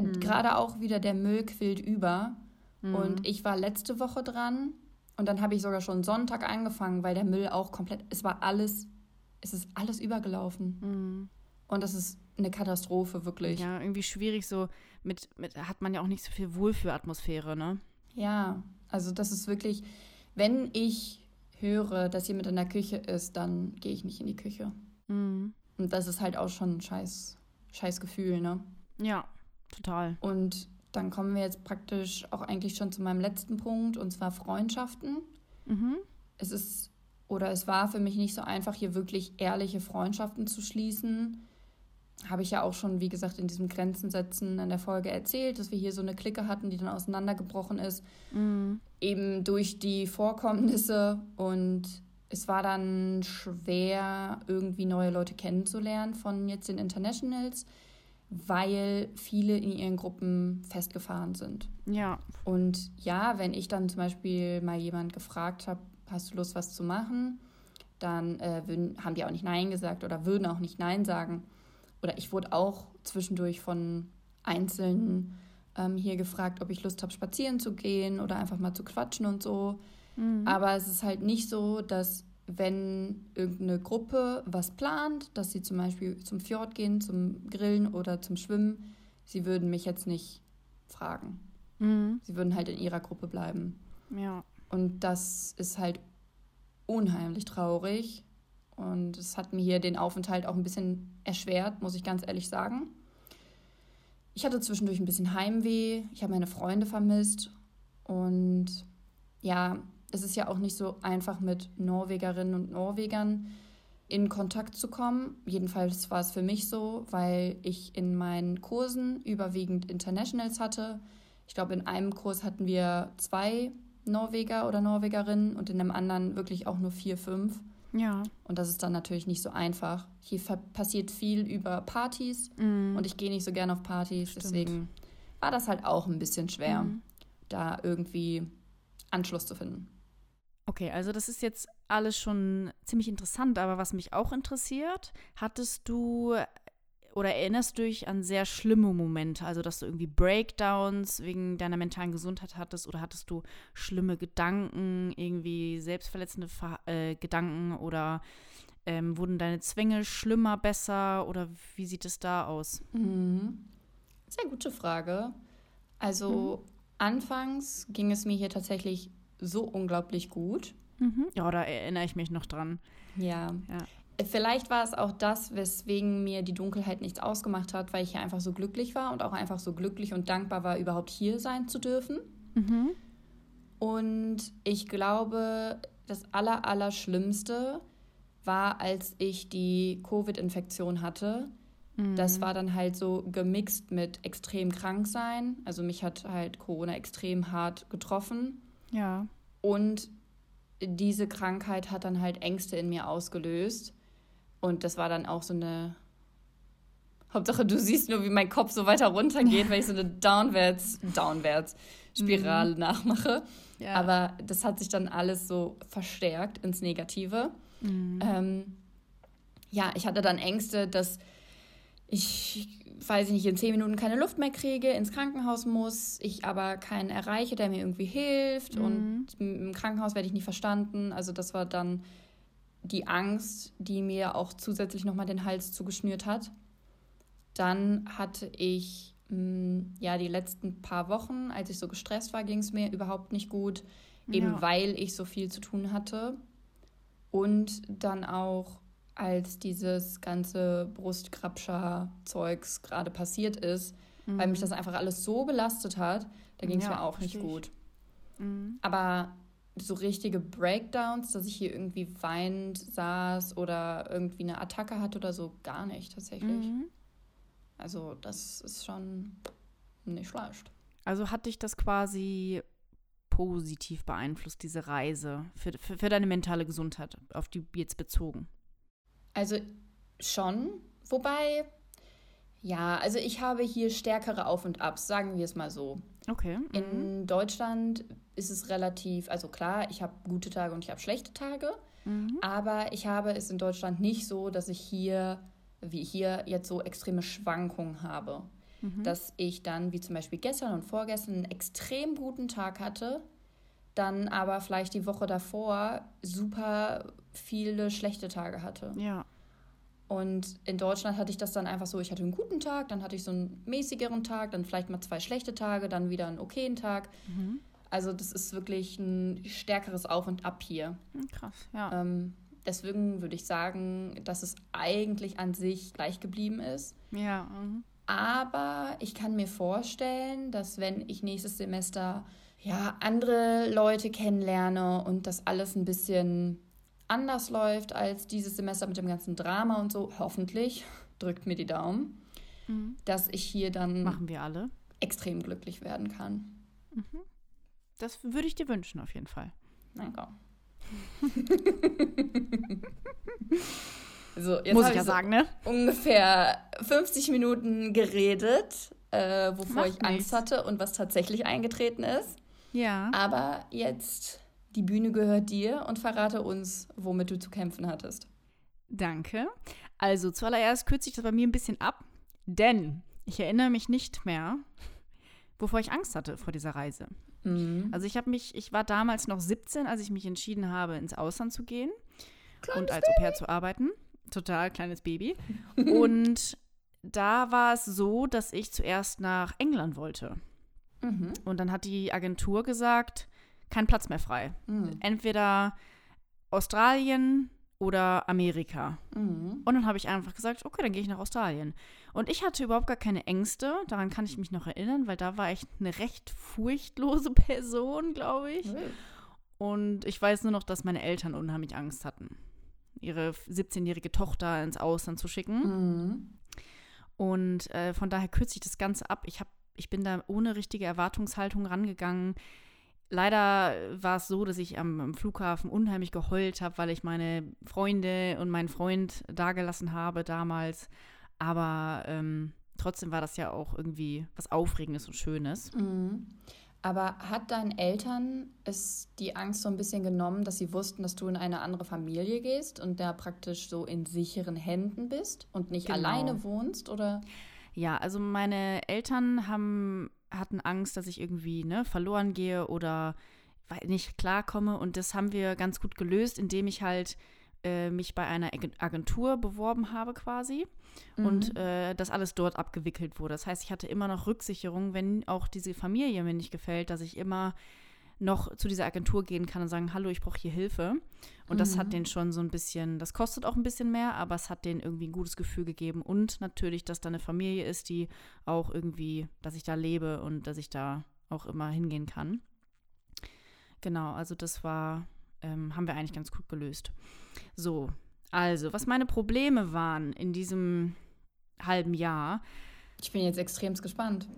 mhm. gerade auch wieder der Müll quillt über. Mhm. Und ich war letzte Woche dran und dann habe ich sogar schon Sonntag angefangen, weil der Müll auch komplett, es war alles, es ist alles übergelaufen. Mhm. Und das ist eine Katastrophe, wirklich. Ja, irgendwie schwierig so, mit, mit hat man ja auch nicht so viel Wohlfühlatmosphäre, ne? Ja, also das ist wirklich, wenn ich höre, dass jemand in der Küche ist, dann gehe ich nicht in die Küche. Mhm. Und das ist halt auch schon ein scheiß, scheiß Gefühl, ne? Ja, total. Und dann kommen wir jetzt praktisch auch eigentlich schon zu meinem letzten Punkt, und zwar Freundschaften. Mhm. Es ist oder es war für mich nicht so einfach, hier wirklich ehrliche Freundschaften zu schließen. Habe ich ja auch schon, wie gesagt, in diesem Grenzen setzen in der Folge erzählt, dass wir hier so eine Clique hatten, die dann auseinandergebrochen ist. Mhm. Eben durch die Vorkommnisse. Und es war dann schwer, irgendwie neue Leute kennenzulernen von jetzt den Internationals weil viele in ihren Gruppen festgefahren sind. Ja. Und ja, wenn ich dann zum Beispiel mal jemand gefragt habe, hast du Lust, was zu machen, dann äh, würden, haben die auch nicht Nein gesagt oder würden auch nicht Nein sagen. Oder ich wurde auch zwischendurch von Einzelnen ähm, hier gefragt, ob ich Lust habe, spazieren zu gehen oder einfach mal zu quatschen und so. Mhm. Aber es ist halt nicht so, dass wenn irgendeine Gruppe was plant, dass sie zum Beispiel zum Fjord gehen, zum Grillen oder zum Schwimmen, sie würden mich jetzt nicht fragen. Mhm. Sie würden halt in ihrer Gruppe bleiben. Ja. Und das ist halt unheimlich traurig. Und es hat mir hier den Aufenthalt auch ein bisschen erschwert, muss ich ganz ehrlich sagen. Ich hatte zwischendurch ein bisschen Heimweh, ich habe meine Freunde vermisst. Und ja, es ist ja auch nicht so einfach mit Norwegerinnen und Norwegern in Kontakt zu kommen. Jedenfalls war es für mich so, weil ich in meinen Kursen überwiegend Internationals hatte. Ich glaube, in einem Kurs hatten wir zwei Norweger oder Norwegerinnen und in einem anderen wirklich auch nur vier, fünf. Ja. Und das ist dann natürlich nicht so einfach. Hier passiert viel über Partys mm. und ich gehe nicht so gern auf Partys. Stimmt. Deswegen war das halt auch ein bisschen schwer, mm. da irgendwie Anschluss zu finden. Okay, also das ist jetzt alles schon ziemlich interessant, aber was mich auch interessiert, hattest du oder erinnerst du dich an sehr schlimme Momente, also dass du irgendwie Breakdowns wegen deiner mentalen Gesundheit hattest oder hattest du schlimme Gedanken, irgendwie selbstverletzende Ver äh, Gedanken oder ähm, wurden deine Zwänge schlimmer, besser oder wie sieht es da aus? Mhm. Sehr gute Frage. Also mhm. anfangs ging es mir hier tatsächlich so unglaublich gut. Mhm. Ja, da erinnere ich mich noch dran. Ja. ja. Vielleicht war es auch das, weswegen mir die Dunkelheit nichts ausgemacht hat, weil ich hier einfach so glücklich war und auch einfach so glücklich und dankbar war, überhaupt hier sein zu dürfen. Mhm. Und ich glaube, das Aller, Allerschlimmste war, als ich die Covid-Infektion hatte. Mhm. Das war dann halt so gemixt mit extrem krank sein. Also mich hat halt Corona extrem hart getroffen. Ja. Und diese Krankheit hat dann halt Ängste in mir ausgelöst. Und das war dann auch so eine Hauptsache, du siehst nur, wie mein Kopf so weiter runter geht, weil ich so eine *laughs* Downwärts, Downwärts Spirale mhm. nachmache. Ja. Aber das hat sich dann alles so verstärkt ins Negative. Mhm. Ähm, ja, ich hatte dann Ängste, dass ich, weiß ich nicht, in zehn Minuten keine Luft mehr kriege, ins Krankenhaus muss, ich aber keinen erreiche, der mir irgendwie hilft mhm. und im Krankenhaus werde ich nicht verstanden. Also das war dann die Angst, die mir auch zusätzlich nochmal den Hals zugeschnürt hat. Dann hatte ich mh, mm, ja die letzten paar Wochen, als ich so gestresst war, ging es mir überhaupt nicht gut, eben ja. weil ich so viel zu tun hatte. Und dann auch, als dieses ganze Brustkrabscher-Zeugs gerade passiert ist, mhm. weil mich mhm. das einfach alles so belastet hat, da ging es ja, mir auch nicht gut. Mhm. Aber so richtige Breakdowns, dass ich hier irgendwie weinend saß oder irgendwie eine Attacke hatte oder so, gar nicht tatsächlich. Mhm. Also das ist schon nicht schlecht. Also hat dich das quasi positiv beeinflusst, diese Reise, für, für, für deine mentale Gesundheit, auf die jetzt bezogen? Also schon, wobei, ja, also ich habe hier stärkere Auf und Abs, sagen wir es mal so. Okay. Mhm. In Deutschland ist es relativ, also klar, ich habe gute Tage und ich habe schlechte Tage, mhm. aber ich habe es in Deutschland nicht so, dass ich hier, wie hier, jetzt so extreme Schwankungen habe. Mhm. Dass ich dann, wie zum Beispiel gestern und vorgestern, einen extrem guten Tag hatte, dann aber vielleicht die Woche davor super viele schlechte Tage hatte. Ja. Und in Deutschland hatte ich das dann einfach so, ich hatte einen guten Tag, dann hatte ich so einen mäßigeren Tag, dann vielleicht mal zwei schlechte Tage, dann wieder einen okayen Tag. Mhm. Also das ist wirklich ein stärkeres Auf und Ab hier. Hm, krass, ja. Ähm, deswegen würde ich sagen, dass es eigentlich an sich gleich geblieben ist. Ja. Mhm. Aber ich kann mir vorstellen, dass wenn ich nächstes Semester ja andere Leute kennenlerne und das alles ein bisschen anders läuft als dieses Semester mit dem ganzen Drama und so, hoffentlich, drückt mir die Daumen, mhm. dass ich hier dann machen wir alle extrem glücklich werden kann. Mhm. Das würde ich dir wünschen auf jeden Fall. Danke. *laughs* so, jetzt Muss ich ja so sagen, ne? Ungefähr 50 Minuten geredet, äh, wovor Macht ich Angst hatte und was tatsächlich eingetreten ist. Ja. Aber jetzt die Bühne gehört dir und verrate uns, womit du zu kämpfen hattest. Danke. Also zuallererst kürze ich das bei mir ein bisschen ab, denn ich erinnere mich nicht mehr, wovor ich Angst hatte vor dieser Reise. Mhm. Also ich habe mich, ich war damals noch 17, als ich mich entschieden habe, ins Ausland zu gehen kleines und als Au pair zu arbeiten. Total kleines Baby. *laughs* und da war es so, dass ich zuerst nach England wollte. Mhm. Und dann hat die Agentur gesagt, kein Platz mehr frei. Mhm. Entweder Australien oder Amerika. Mhm. Und dann habe ich einfach gesagt, okay, dann gehe ich nach Australien. Und ich hatte überhaupt gar keine Ängste, daran kann ich mich noch erinnern, weil da war ich eine recht furchtlose *laughs* Person, glaube ich. Mhm. Und ich weiß nur noch, dass meine Eltern unheimlich Angst hatten, ihre 17-jährige Tochter ins Ausland zu schicken. Mhm. Und äh, von daher kürze ich das Ganze ab. Ich, hab, ich bin da ohne richtige Erwartungshaltung rangegangen. Leider war es so, dass ich am, am Flughafen unheimlich geheult habe, weil ich meine Freunde und meinen Freund dagelassen habe damals. Aber ähm, trotzdem war das ja auch irgendwie was Aufregendes und Schönes. Mhm. Aber hat deinen Eltern es die Angst so ein bisschen genommen, dass sie wussten, dass du in eine andere Familie gehst und da praktisch so in sicheren Händen bist und nicht genau. alleine wohnst, oder? Ja, also meine Eltern haben hatten Angst, dass ich irgendwie ne, verloren gehe oder nicht klarkomme. Und das haben wir ganz gut gelöst, indem ich halt äh, mich bei einer Agentur beworben habe quasi mhm. und äh, das alles dort abgewickelt wurde. Das heißt, ich hatte immer noch Rücksicherung, wenn auch diese Familie mir nicht gefällt, dass ich immer noch zu dieser Agentur gehen kann und sagen, hallo, ich brauche hier Hilfe. Und mhm. das hat mhm. denen schon so ein bisschen, das kostet auch ein bisschen mehr, aber es hat denen irgendwie ein gutes Gefühl gegeben. Und natürlich, dass da eine Familie ist, die auch irgendwie, dass ich da lebe und dass ich da auch immer hingehen kann. Genau, also das war, ähm, haben wir eigentlich ganz gut gelöst. So, also, was meine Probleme waren in diesem halben Jahr. Ich bin jetzt extrem gespannt.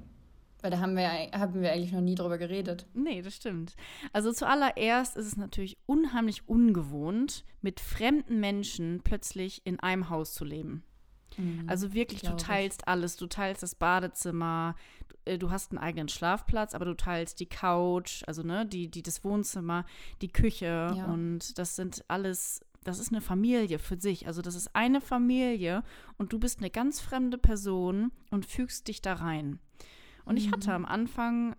Weil da haben wir, haben wir eigentlich noch nie drüber geredet. Nee, das stimmt. Also zuallererst ist es natürlich unheimlich ungewohnt, mit fremden Menschen plötzlich in einem Haus zu leben. Mhm, also wirklich, du teilst ich. alles. Du teilst das Badezimmer, äh, du hast einen eigenen Schlafplatz, aber du teilst die Couch, also ne, die, die das Wohnzimmer, die Küche ja. und das sind alles, das ist eine Familie für sich. Also das ist eine Familie und du bist eine ganz fremde Person und fügst dich da rein. Und mhm. ich hatte mhm. am Anfang,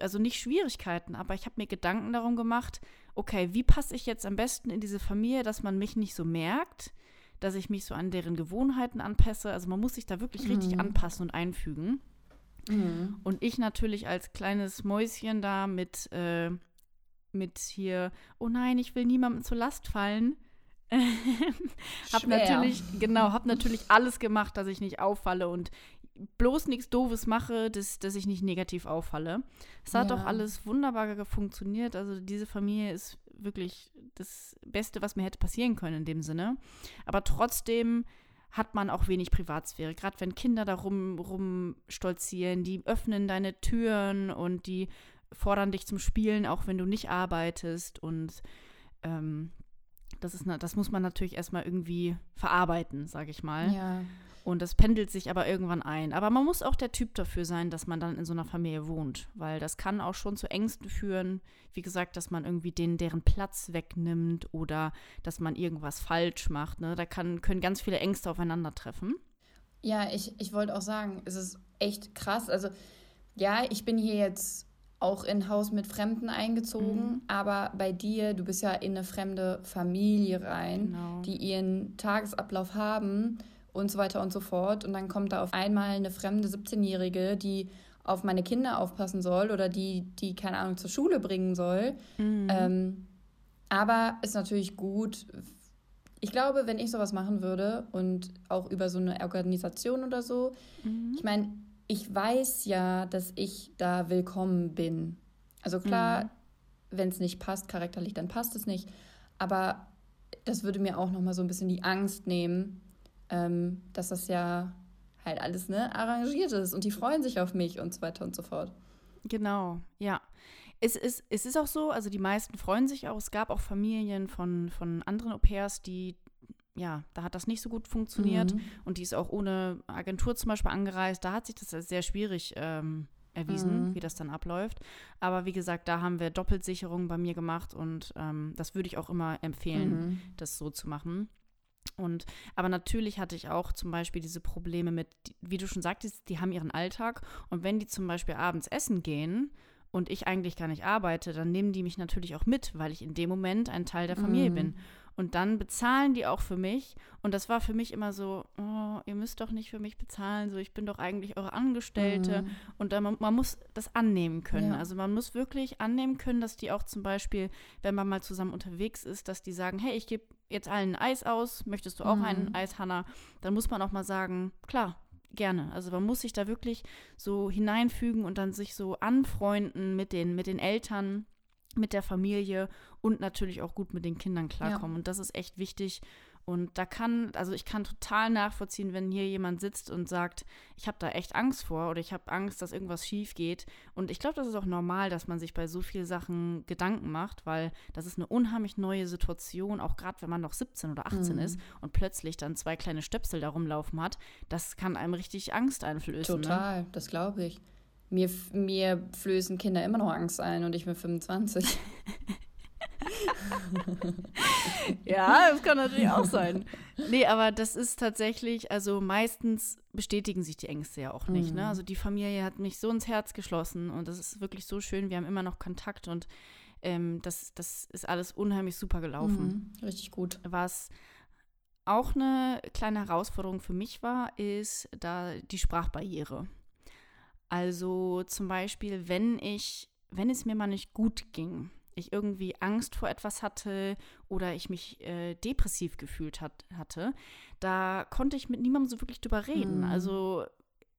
also nicht Schwierigkeiten, aber ich habe mir Gedanken darum gemacht, okay, wie passe ich jetzt am besten in diese Familie, dass man mich nicht so merkt, dass ich mich so an deren Gewohnheiten anpasse. Also man muss sich da wirklich richtig mhm. anpassen und einfügen. Mhm. Und ich natürlich als kleines Mäuschen da mit, äh, mit hier, oh nein, ich will niemandem zur Last fallen. *laughs* hab natürlich, genau, hab *laughs* natürlich alles gemacht, dass ich nicht auffalle und bloß nichts Doofes mache, dass, dass ich nicht negativ auffalle. Es hat ja. auch alles wunderbar funktioniert. Also diese Familie ist wirklich das Beste, was mir hätte passieren können in dem Sinne. Aber trotzdem hat man auch wenig Privatsphäre. Gerade wenn Kinder da rum, rumstolzieren, die öffnen deine Türen und die fordern dich zum Spielen, auch wenn du nicht arbeitest. Und ähm, das, ist, das muss man natürlich erstmal irgendwie verarbeiten, sage ich mal. Ja. Und das pendelt sich aber irgendwann ein. Aber man muss auch der Typ dafür sein, dass man dann in so einer Familie wohnt, weil das kann auch schon zu Ängsten führen. Wie gesagt, dass man irgendwie den, deren Platz wegnimmt oder dass man irgendwas falsch macht. Ne? Da kann, können ganz viele Ängste aufeinandertreffen. Ja, ich, ich wollte auch sagen, es ist echt krass. Also, ja, ich bin hier jetzt auch in ein Haus mit Fremden eingezogen, mhm. aber bei dir, du bist ja in eine fremde Familie rein, genau. die ihren Tagesablauf haben und so weiter und so fort. Und dann kommt da auf einmal eine fremde 17-Jährige, die auf meine Kinder aufpassen soll oder die, die, keine Ahnung, zur Schule bringen soll. Mhm. Ähm, aber ist natürlich gut. Ich glaube, wenn ich sowas machen würde und auch über so eine Organisation oder so, mhm. ich meine, ich weiß ja, dass ich da willkommen bin. Also klar, mhm. wenn es nicht passt, charakterlich, dann passt es nicht. Aber das würde mir auch nochmal so ein bisschen die Angst nehmen, ähm, dass das ja halt alles ne, arrangiert ist und die freuen sich auf mich und so weiter und so fort. Genau, ja. Es ist, es ist auch so, also die meisten freuen sich auch. Es gab auch Familien von, von anderen Au-pairs, die, ja, da hat das nicht so gut funktioniert mhm. und die ist auch ohne Agentur zum Beispiel angereist. Da hat sich das sehr schwierig ähm, erwiesen, mhm. wie das dann abläuft. Aber wie gesagt, da haben wir Doppelsicherung bei mir gemacht und ähm, das würde ich auch immer empfehlen, mhm. das so zu machen. Und aber natürlich hatte ich auch zum Beispiel diese Probleme mit, wie du schon sagtest, die haben ihren Alltag und wenn die zum Beispiel abends essen gehen und ich eigentlich gar nicht arbeite, dann nehmen die mich natürlich auch mit, weil ich in dem Moment ein Teil der Familie mm. bin. Und dann bezahlen die auch für mich. Und das war für mich immer so, oh, ihr müsst doch nicht für mich bezahlen, so ich bin doch eigentlich eure Angestellte. Mhm. Und dann, man, man, muss das annehmen können. Ja. Also man muss wirklich annehmen können, dass die auch zum Beispiel, wenn man mal zusammen unterwegs ist, dass die sagen, hey, ich gebe jetzt allen ein Eis aus, möchtest du auch mhm. ein Eis, Hanna? Dann muss man auch mal sagen, klar, gerne. Also man muss sich da wirklich so hineinfügen und dann sich so anfreunden mit den, mit den Eltern mit der Familie und natürlich auch gut mit den Kindern klarkommen. Ja. Und das ist echt wichtig. Und da kann, also ich kann total nachvollziehen, wenn hier jemand sitzt und sagt, ich habe da echt Angst vor oder ich habe Angst, dass irgendwas schief geht. Und ich glaube, das ist auch normal, dass man sich bei so vielen Sachen Gedanken macht, weil das ist eine unheimlich neue Situation, auch gerade wenn man noch 17 oder 18 mhm. ist und plötzlich dann zwei kleine Stöpsel da rumlaufen hat. Das kann einem richtig Angst einflößen. Ne? Total, ne? das glaube ich. Mir, mir flößen Kinder immer noch Angst ein und ich bin 25. *laughs* ja, das kann natürlich auch sein. Nee, aber das ist tatsächlich, also meistens bestätigen sich die Ängste ja auch nicht. Ne? Mhm. Ne? Also die Familie hat mich so ins Herz geschlossen und das ist wirklich so schön. Wir haben immer noch Kontakt und ähm, das, das ist alles unheimlich super gelaufen. Mhm, richtig gut. Was auch eine kleine Herausforderung für mich war, ist da die Sprachbarriere. Also zum Beispiel, wenn ich, wenn es mir mal nicht gut ging, ich irgendwie Angst vor etwas hatte oder ich mich äh, depressiv gefühlt hat, hatte, da konnte ich mit niemandem so wirklich drüber reden. Mhm. Also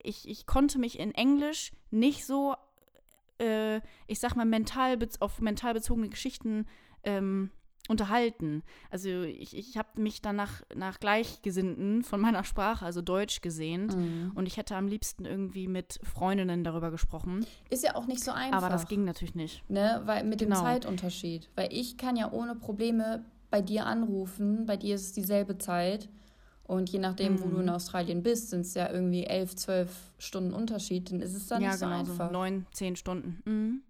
ich, ich konnte mich in Englisch nicht so, äh, ich sag mal, mental auf mental bezogene Geschichten ähm, unterhalten. Also ich, ich habe mich dann nach, nach Gleichgesinnten von meiner Sprache, also Deutsch, gesehnt. Mhm. Und ich hätte am liebsten irgendwie mit Freundinnen darüber gesprochen. Ist ja auch nicht so einfach. Aber das ging natürlich nicht. Ne? Weil mit genau. dem Zeitunterschied. Weil ich kann ja ohne Probleme bei dir anrufen. Bei dir ist es dieselbe Zeit. Und je nachdem, mhm. wo du in mhm. Australien bist, sind es ja irgendwie elf, zwölf Stunden Unterschied. Dann ist es dann ja, nicht so genau, einfach. So neun, zehn Stunden. Mhm.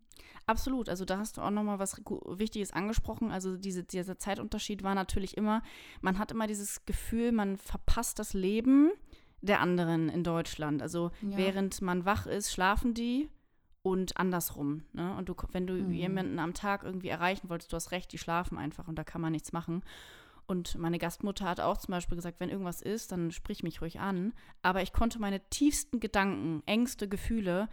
Absolut. Also da hast du auch nochmal was Wichtiges angesprochen. Also diese, dieser Zeitunterschied war natürlich immer, man hat immer dieses Gefühl, man verpasst das Leben der anderen in Deutschland. Also ja. während man wach ist, schlafen die und andersrum. Ne? Und du, wenn du mhm. jemanden am Tag irgendwie erreichen wolltest, du hast recht, die schlafen einfach und da kann man nichts machen. Und meine Gastmutter hat auch zum Beispiel gesagt, wenn irgendwas ist, dann sprich mich ruhig an. Aber ich konnte meine tiefsten Gedanken, Ängste, Gefühle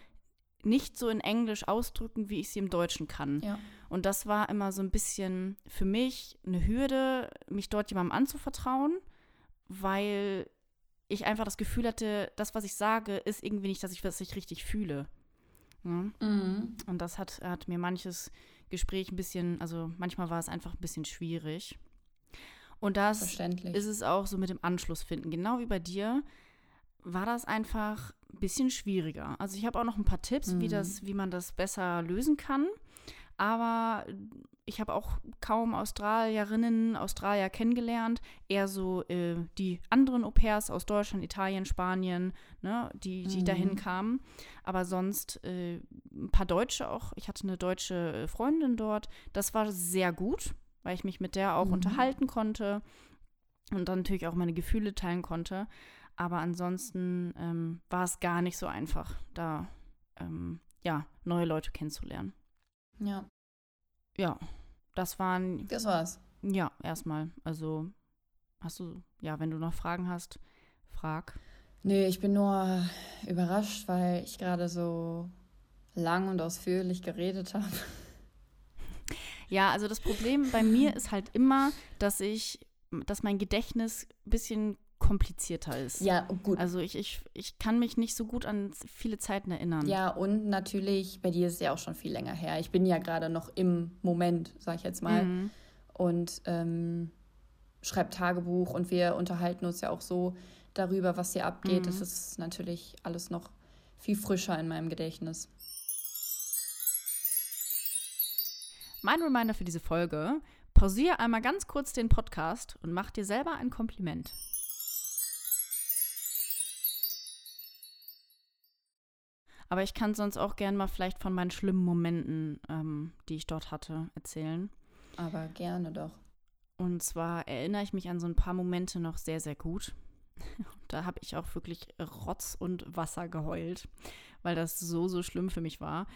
nicht so in Englisch ausdrücken, wie ich sie im Deutschen kann. Ja. Und das war immer so ein bisschen für mich eine Hürde, mich dort jemandem anzuvertrauen, weil ich einfach das Gefühl hatte, das, was ich sage, ist irgendwie nicht, dass ich was ich richtig fühle. Ja? Mhm. Und das hat, hat mir manches Gespräch ein bisschen, also manchmal war es einfach ein bisschen schwierig. Und das ist es auch so mit dem Anschluss finden. Genau wie bei dir war das einfach ein bisschen schwieriger. Also ich habe auch noch ein paar Tipps, mhm. wie, das, wie man das besser lösen kann. Aber ich habe auch kaum Australierinnen, Australier kennengelernt, eher so äh, die anderen Au pairs aus Deutschland, Italien, Spanien, ne, die, die mhm. dahin kamen. Aber sonst äh, ein paar Deutsche auch. Ich hatte eine deutsche Freundin dort. Das war sehr gut weil ich mich mit der auch mhm. unterhalten konnte und dann natürlich auch meine Gefühle teilen konnte. Aber ansonsten ähm, war es gar nicht so einfach, da ähm, ja, neue Leute kennenzulernen. Ja. Ja, das waren. Das war's. Ja, erstmal. Also hast du, ja, wenn du noch Fragen hast, frag. Nee, ich bin nur überrascht, weil ich gerade so lang und ausführlich geredet habe. Ja, also das Problem bei mir ist halt immer, dass ich, dass mein Gedächtnis ein bisschen komplizierter ist. Ja, gut. Also ich, ich, ich kann mich nicht so gut an viele Zeiten erinnern. Ja, und natürlich, bei dir ist es ja auch schon viel länger her. Ich bin ja gerade noch im Moment, sag ich jetzt mal. Mhm. Und ähm, schreibe Tagebuch und wir unterhalten uns ja auch so darüber, was hier abgeht. Mhm. Das ist natürlich alles noch viel frischer in meinem Gedächtnis. Mein Reminder für diese Folge: pausiere einmal ganz kurz den Podcast und mach dir selber ein Kompliment. Aber ich kann sonst auch gern mal vielleicht von meinen schlimmen Momenten, ähm, die ich dort hatte, erzählen. Aber gerne doch. Und zwar erinnere ich mich an so ein paar Momente noch sehr, sehr gut. *laughs* Da habe ich auch wirklich Rotz und Wasser geheult, weil das so, so schlimm für mich war.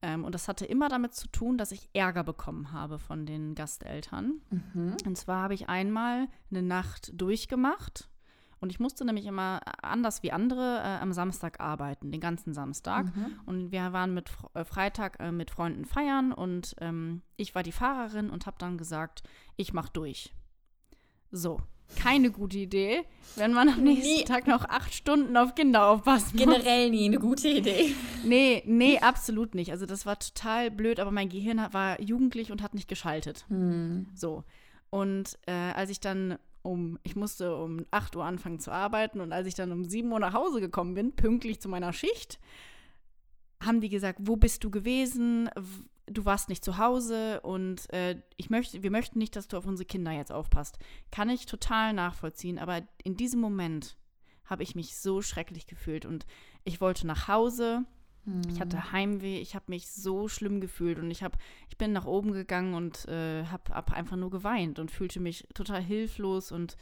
Ähm, und das hatte immer damit zu tun, dass ich Ärger bekommen habe von den Gasteltern. Mhm. Und zwar habe ich einmal eine Nacht durchgemacht. Und ich musste nämlich immer anders wie andere äh, am Samstag arbeiten, den ganzen Samstag. Mhm. Und wir waren mit äh, Freitag äh, mit Freunden feiern und ähm, ich war die Fahrerin und habe dann gesagt, ich mache durch. So, keine gute Idee, wenn man am nächsten nie. Tag noch acht Stunden auf Kinder aufpassen muss. Generell nie eine gute Idee. Nee, nee, absolut nicht. Also das war total blöd, aber mein Gehirn war jugendlich und hat nicht geschaltet. Hm. So. Und äh, als ich dann um, ich musste um 8 Uhr anfangen zu arbeiten und als ich dann um 7 Uhr nach Hause gekommen bin, pünktlich zu meiner Schicht, haben die gesagt, wo bist du gewesen? du warst nicht zu Hause und äh, ich möchte, wir möchten nicht, dass du auf unsere Kinder jetzt aufpasst. Kann ich total nachvollziehen, aber in diesem Moment habe ich mich so schrecklich gefühlt und ich wollte nach Hause. Ich hatte mhm. Heimweh, ich habe mich so schlimm gefühlt und ich habe, ich bin nach oben gegangen und äh, habe hab einfach nur geweint und fühlte mich total hilflos und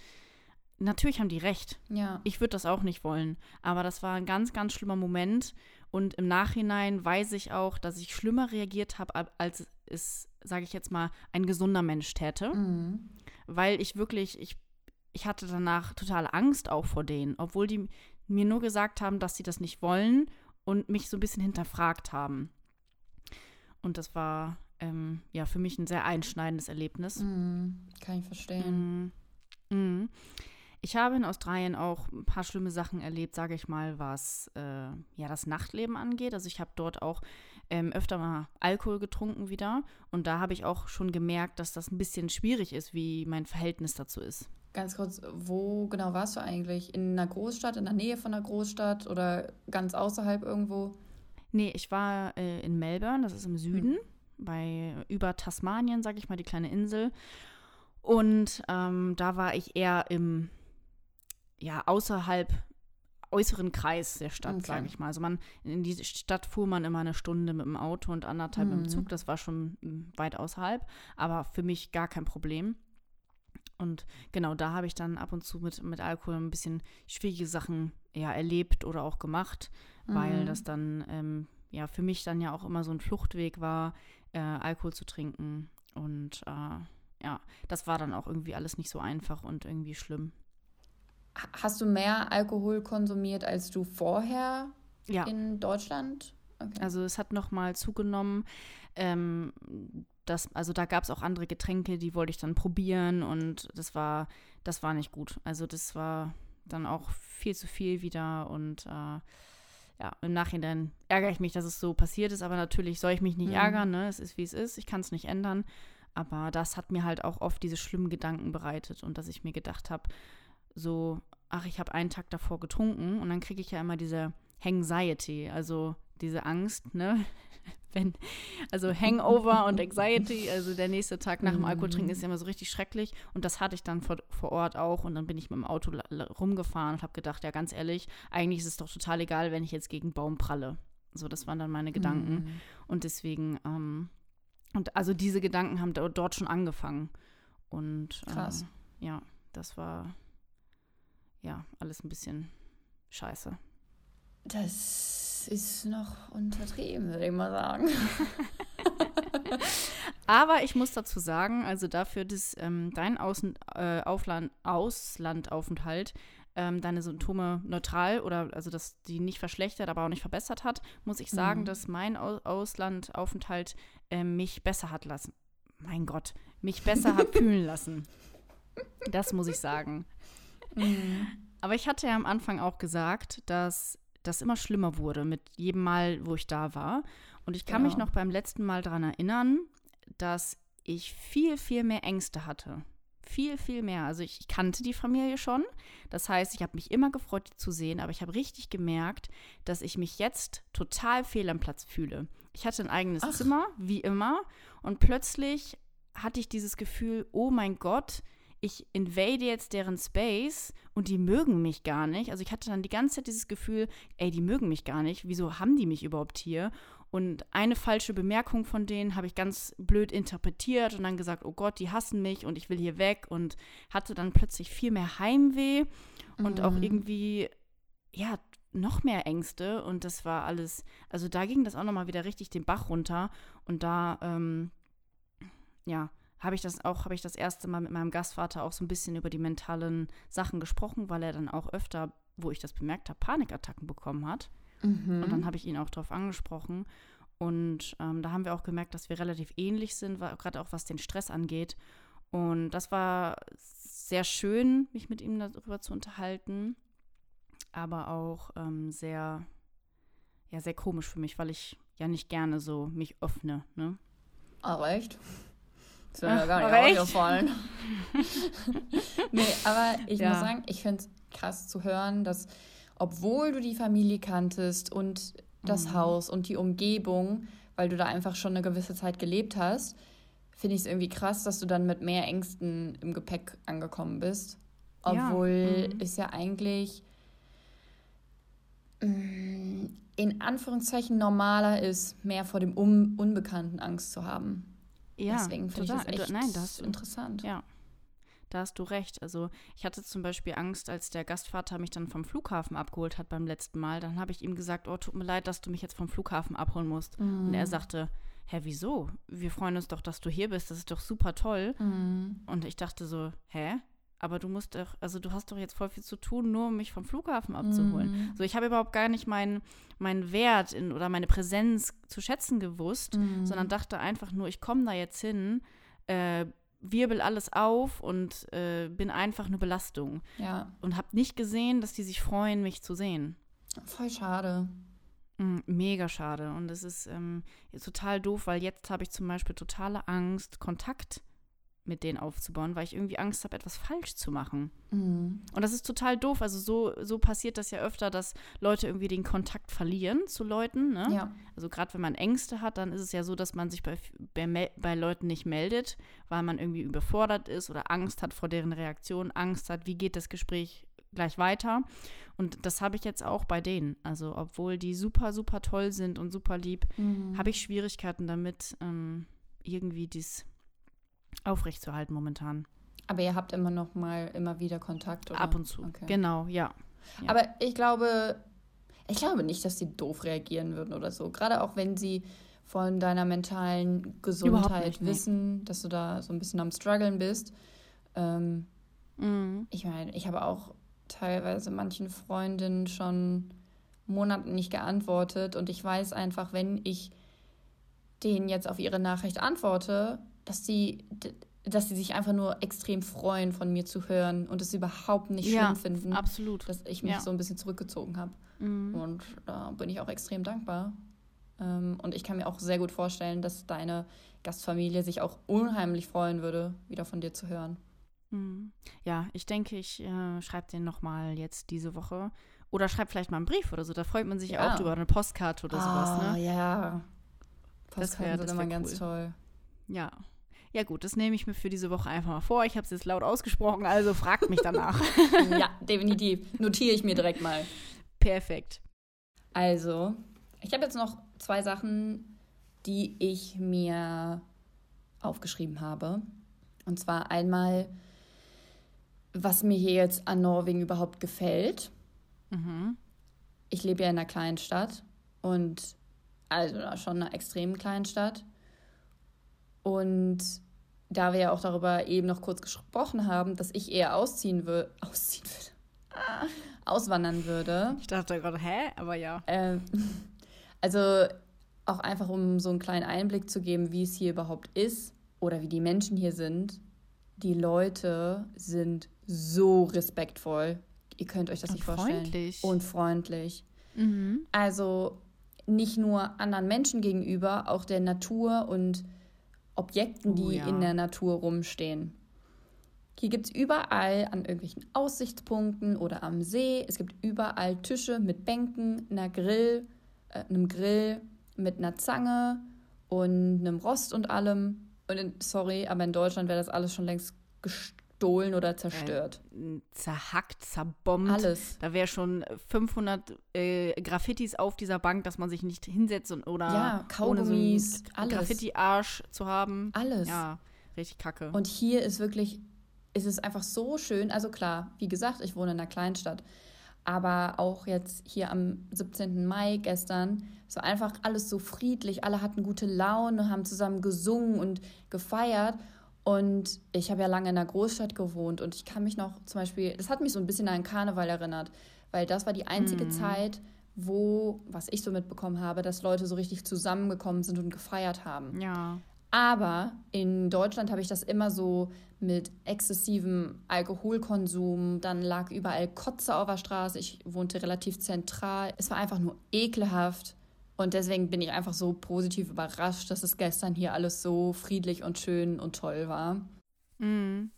natürlich haben die recht. Ja. Ich würde das auch nicht wollen, aber das war ein ganz, ganz schlimmer Moment und im Nachhinein weiß ich auch, dass ich schlimmer reagiert habe, als es, sage ich jetzt mal, ein gesunder Mensch täte. Mhm. Weil ich wirklich, ich, ich hatte danach totale Angst auch vor denen, obwohl die mir nur gesagt haben, dass sie das nicht wollen und mich so ein bisschen hinterfragt haben. Und das war ähm, ja für mich ein sehr einschneidendes Erlebnis. Mhm. Kann ich verstehen. Mhm. mhm. Ich habe in Australien auch ein paar schlimme Sachen erlebt, sage ich mal, was äh, ja das Nachtleben angeht. Also ich habe dort auch ähm, öfter mal Alkohol getrunken wieder und da habe ich auch schon gemerkt, dass das ein bisschen schwierig ist, wie mein Verhältnis dazu ist. Ganz kurz, wo genau warst du eigentlich? In einer Großstadt, in der Nähe von einer Großstadt oder ganz außerhalb irgendwo? Nee, ich war äh, in Melbourne, das ist im Süden, hm. bei über Tasmanien, sage ich mal, die kleine Insel. Und ähm, da war ich eher im ja, außerhalb äußeren Kreis der Stadt, Okay. sage ich mal. Also man, in die Stadt fuhr man immer eine Stunde mit dem Auto und anderthalb mit dem Mhm. Zug. Das war schon mm, weit außerhalb, aber für mich gar kein Problem. Und genau, da habe ich dann ab und zu mit, mit Alkohol ein bisschen schwierige Sachen ja, erlebt oder auch gemacht, weil Mhm. das dann ähm, ja für mich dann ja auch immer so ein Fluchtweg war, äh, Alkohol zu trinken. Und äh, ja, das war dann auch irgendwie alles nicht so einfach und irgendwie schlimm. Ha- Hast du mehr Alkohol konsumiert als du vorher Ja. in Deutschland? Okay. Also es hat noch mal zugenommen. Ähm, das, also da gab es auch andere Getränke, die wollte ich dann probieren und das war, das war nicht gut. Also das war dann auch viel zu viel wieder und äh, ja, im Nachhinein ärgere ich mich, dass es so passiert ist, aber natürlich soll ich mich nicht Mhm. ärgern, ne? Es ist wie es ist, ich kann es nicht ändern. Aber das hat mir halt auch oft diese schlimmen Gedanken bereitet und dass ich mir gedacht habe, so, ach, ich habe einen Tag davor getrunken und dann kriege ich ja immer diese Anxiety, also diese Angst, ne? *laughs* Wenn, also Hangover und Anxiety, also der nächste Tag nach dem Alkohol trinken ist ja immer so richtig schrecklich und das hatte ich dann vor, vor Ort auch und dann bin ich mit dem Auto rumgefahren und habe gedacht, ja ganz ehrlich, eigentlich ist es doch total egal, wenn ich jetzt gegen einen Baum pralle. So, das waren dann meine Gedanken Mhm. und deswegen, ähm, und also diese Gedanken haben do- dort schon angefangen und Krass. Äh, ja, das war ja alles ein bisschen scheiße. Das ist noch untertrieben, würde ich mal sagen. *laughs* Aber ich muss dazu sagen, also dafür, dass ähm, dein Außen, äh, Aufland, Auslandaufenthalt ähm, deine Symptome neutral oder also dass die nicht verschlechtert, aber auch nicht verbessert hat, muss ich sagen, Mhm. dass mein Au Auslandaufenthalt ähm, mich besser hat lassen. Mein Gott, mich besser hat *laughs* fühlen lassen. Das muss ich sagen. Mhm. Aber ich hatte ja am Anfang auch gesagt, dass das immer schlimmer wurde mit jedem Mal, wo ich da war. Und ich kann mich Genau. noch beim letzten Mal daran erinnern, dass ich viel, viel mehr Ängste hatte. Viel, viel mehr. Also ich kannte die Familie schon. Das heißt, ich habe mich immer gefreut, die zu sehen, aber ich habe richtig gemerkt, dass ich mich jetzt total fehl am Platz fühle. Ich hatte ein eigenes Ach. Zimmer, wie immer, und plötzlich hatte ich dieses Gefühl, oh mein Gott, ich invade jetzt deren Space und die mögen mich gar nicht. Also ich hatte dann die ganze Zeit dieses Gefühl, ey, die mögen mich gar nicht. Wieso haben die mich überhaupt hier? Und eine falsche Bemerkung von denen habe ich ganz blöd interpretiert und dann gesagt, oh Gott, die hassen mich und ich will hier weg und hatte dann plötzlich viel mehr Heimweh und auch Mhm. irgendwie, ja, noch mehr Ängste und das war alles, also da ging das auch nochmal wieder richtig den Bach runter und da, ähm, ja, habe ich das auch, habe ich das erste Mal mit meinem Gastvater auch so ein bisschen über die mentalen Sachen gesprochen, weil er dann auch öfter, wo ich das bemerkt habe, Panikattacken bekommen hat. Mhm. Und dann habe ich ihn auch darauf angesprochen. Und ähm, da haben wir auch gemerkt, dass wir relativ ähnlich sind, gerade auch was den Stress angeht. Und das war sehr schön, mich mit ihm darüber zu unterhalten, aber auch ähm, sehr, ja, sehr komisch für mich, weil ich ja nicht gerne so mich öffne. Ne? Aber echt? Das wäre mir gar aber nicht aufgefallen. *laughs* nee, aber ich Ja. muss sagen, ich finde es krass zu hören, dass obwohl du die Familie kanntest und das Mhm. Haus und die Umgebung, weil du da einfach schon eine gewisse Zeit gelebt hast, finde ich es irgendwie krass, dass du dann mit mehr Ängsten im Gepäck angekommen bist. Ja, Obwohl mhm. es ja eigentlich mm, in Anführungszeichen normaler ist, mehr vor dem Un Unbekannten Angst zu haben. Ja, Deswegen finde ich das echt Nein, da hast du, interessant. Ja, da hast du recht. Also ich hatte zum Beispiel Angst, als der Gastvater mich dann vom Flughafen abgeholt hat beim letzten Mal. Dann habe ich ihm gesagt, oh, tut mir leid, dass du mich jetzt vom Flughafen abholen musst. Und Mhm. er sagte, hä, wieso? Wir freuen uns doch, dass du hier bist. Das ist doch super toll. Mhm. Und ich dachte so, hä? Aber du musst doch, also du hast doch jetzt voll viel zu tun, nur um mich vom Flughafen abzuholen. Mhm. So, ich habe überhaupt gar nicht meinen meinen Wert in, oder meine Präsenz zu schätzen gewusst Mhm. sondern dachte einfach nur, ich komme da jetzt hin, äh, wirbel alles auf und äh, bin einfach eine Belastung. Ja, Und habe nicht gesehen, dass die sich freuen, mich zu sehen. voll schade. Mm, mega schade. Und es ist ähm, total doof, weil jetzt habe ich zum Beispiel totale Angst, Kontakt mit denen aufzubauen, weil ich irgendwie Angst habe, etwas falsch zu machen. Mhm. Und das ist total doof. Also so, so passiert das ja öfter, dass Leute irgendwie den Kontakt verlieren zu Leuten. Ne? Ja, Also gerade wenn man Ängste hat, dann ist es ja so, dass man sich bei, bei, bei Leuten nicht meldet, weil man irgendwie überfordert ist oder Angst hat vor deren Reaktion, Angst hat, wie geht das Gespräch gleich weiter. Und das habe ich jetzt auch bei denen. Also, obwohl die super, super toll sind und super lieb, Mhm. habe ich Schwierigkeiten damit, ähm, irgendwie dies aufrechtzuerhalten momentan. Aber ihr habt immer noch mal immer wieder Kontakt, oder? Ab und zu. Okay. Genau, ja. Ja. Aber ich glaube, ich glaube nicht, dass sie doof reagieren würden oder so. Gerade auch wenn sie von deiner mentalen Gesundheit nicht, nee. wissen, dass du da so ein bisschen am struggeln bist. Ähm, Mhm. ich meine, ich habe auch teilweise manchen Freundinnen schon Monaten nicht geantwortet und ich weiß einfach, wenn ich denen jetzt auf ihre Nachricht antworte, dass sie dass sie sich einfach nur extrem freuen, von mir zu hören und es überhaupt nicht schlimm Ja, finden, Absolut. dass ich mich Ja. so ein bisschen zurückgezogen habe. Mhm. Und da bin ich auch extrem dankbar. Ähm, und ich kann mir auch sehr gut vorstellen, dass deine Gastfamilie sich auch unheimlich freuen würde, wieder von dir zu hören. Mhm. Ja, ich denke, ich äh, schreibe den nochmal jetzt diese Woche. Oder schreibe vielleicht mal einen Brief oder so. Da freut man sich Ja. auch drüber. Eine Postkarte oder sowas, Ah, ne? ja. Das Postkarten wär- sind das immer wär ganz cool. toll. Ja. Ja, gut, das nehme ich mir für diese Woche einfach mal vor. Ich habe es jetzt laut ausgesprochen, also fragt mich danach. *laughs* ja, definitiv. Notiere ich mir direkt mal. Perfekt. Also, ich habe jetzt noch zwei Sachen, die ich mir aufgeschrieben habe. Und zwar einmal, was mir hier jetzt an Norwegen überhaupt gefällt. Mhm. Ich lebe ja in einer kleinen Stadt und also schon einer extrem kleinen Stadt. Und da wir ja auch darüber eben noch kurz gesprochen haben, dass ich eher ausziehen würde, *laughs* ausziehen würde, ah, auswandern würde. Ich dachte gerade, hä? Aber ja. Ähm, also auch einfach, um so einen kleinen Einblick zu geben, wie es hier überhaupt ist oder wie die Menschen hier sind. Die Leute sind so respektvoll. Ihr könnt euch das Und nicht vorstellen. freundlich. Und freundlich. Mhm. Also nicht nur anderen Menschen gegenüber, auch der Natur und Objekten, die Oh ja. in der Natur rumstehen. Hier gibt es überall an irgendwelchen Aussichtspunkten oder am See, es gibt überall Tische mit Bänken, einer Grill, äh, einem Grill mit einer Zange und einem Rost und allem. Und in, sorry, aber in Deutschland wäre das alles schon längst gestohlen oder zerstört. Zerhackt, zerbombt. Alles. Da wäre schon 500 äh, Graffitis auf dieser Bank, dass man sich nicht hinsetzt und, oder Ja, so Kaugummis, einen alles. Graffiti-Arsch zu haben. Alles. Ja, richtig kacke. Und hier ist wirklich, ist es einfach so schön. Also klar, wie gesagt, ich wohne in einer Kleinstadt. Aber auch jetzt hier am 17. Mai gestern, es war einfach alles so friedlich. Alle hatten gute Laune, haben zusammen gesungen und gefeiert. Und ich habe ja lange in einer Großstadt gewohnt und ich kann mich noch zum Beispiel, das hat mich so ein bisschen an Karneval erinnert, weil das war die einzige Zeit, wo, was ich so mitbekommen habe, dass Leute so richtig zusammengekommen sind und gefeiert haben. ja. Aber in Deutschland habe ich das immer so mit exzessivem Alkoholkonsum. Dann lag überall Kotze auf der Straße. Ich wohnte relativ zentral. Es war einfach nur ekelhaft. Und deswegen bin ich einfach so positiv überrascht, dass es gestern hier alles so friedlich und schön und toll war. Mhm.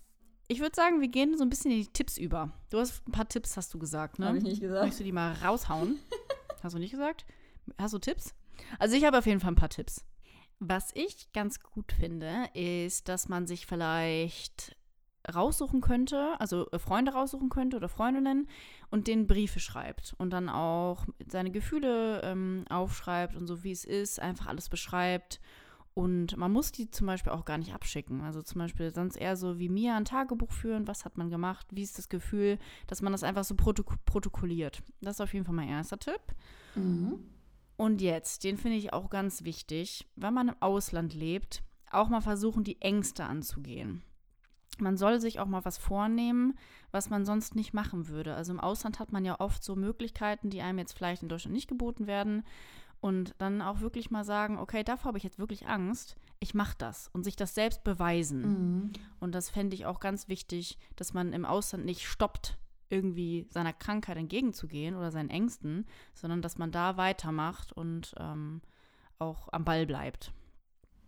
Ich würde sagen, wir gehen so ein bisschen in die Tipps über. Du hast ein paar Tipps, hast du gesagt, ne? Habe ich nicht gesagt. Möchtest du die mal raushauen? *laughs* Hast du nicht gesagt? Hast du Tipps? Also ich habe auf jeden Fall ein paar Tipps. Was ich ganz gut finde, ist, dass man sich vielleicht raussuchen könnte, also äh, Freunde raussuchen könnte oder Freundinnen und denen Briefe schreibt und dann auch seine Gefühle ähm, aufschreibt und so wie es ist, einfach alles beschreibt. Und man muss die zum Beispiel auch gar nicht abschicken. Also zum Beispiel sonst eher so wie mir ein Tagebuch führen, was hat man gemacht, wie ist das Gefühl, dass man das einfach so protok protokolliert. Das ist auf jeden Fall mein erster Tipp. Mhm. Und jetzt, den finde ich auch ganz wichtig, wenn man im Ausland lebt, auch mal versuchen, die Ängste anzugehen. Man soll sich auch mal was vornehmen, was man sonst nicht machen würde. Also im Ausland hat man ja oft so Möglichkeiten, die einem jetzt vielleicht in Deutschland nicht geboten werden. Und dann auch wirklich mal sagen, okay, davor habe ich jetzt wirklich Angst, ich mache das und sich das selbst beweisen. Mhm. Und das fände ich auch ganz wichtig, dass man im Ausland nicht stoppt, irgendwie seiner Krankheit entgegenzugehen oder seinen Ängsten, sondern dass man da weitermacht und ähm, auch am Ball bleibt.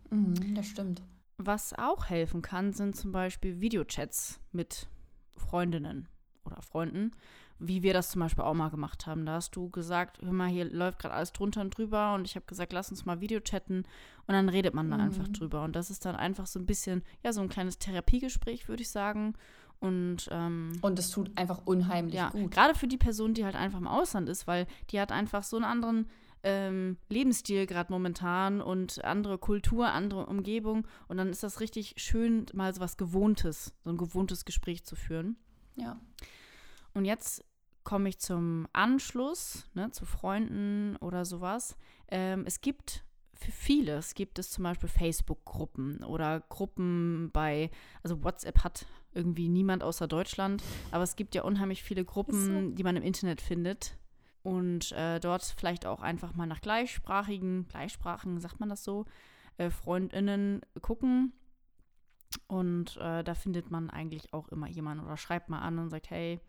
Mhm, das stimmt. Was auch helfen kann, sind zum Beispiel Videochats mit Freundinnen oder Freunden, wie wir das zum Beispiel auch mal gemacht haben. Da hast du gesagt, hör mal, hier läuft gerade alles drunter und drüber und ich habe gesagt, lass uns mal Videochatten und dann redet man da Mhm. einfach drüber. Und das ist dann einfach so ein bisschen, ja, so ein kleines Therapiegespräch, würde ich sagen. Und, ähm, Und es tut einfach unheimlich ja, gut. gerade für die Person, die halt einfach im Ausland ist, weil die hat einfach so einen anderen ähm, Lebensstil gerade momentan und andere Kultur, andere Umgebung. Und dann ist das richtig schön, mal so was Gewohntes, so ein gewohntes Gespräch zu führen. Ja. Und jetzt komme ich zum Anschluss, ne, zu Freunden oder sowas. Ähm, es gibt für vieles gibt es zum Beispiel Facebook-Gruppen oder Gruppen bei, also WhatsApp hat irgendwie niemand außer Deutschland, aber es gibt ja unheimlich viele Gruppen, die man im Internet findet. Und äh, dort vielleicht auch einfach mal nach gleichsprachigen, Gleichsprachen, sagt man das so, äh, FreundInnen gucken. Und äh, da findet man eigentlich auch immer jemanden oder schreibt mal an und sagt, hey,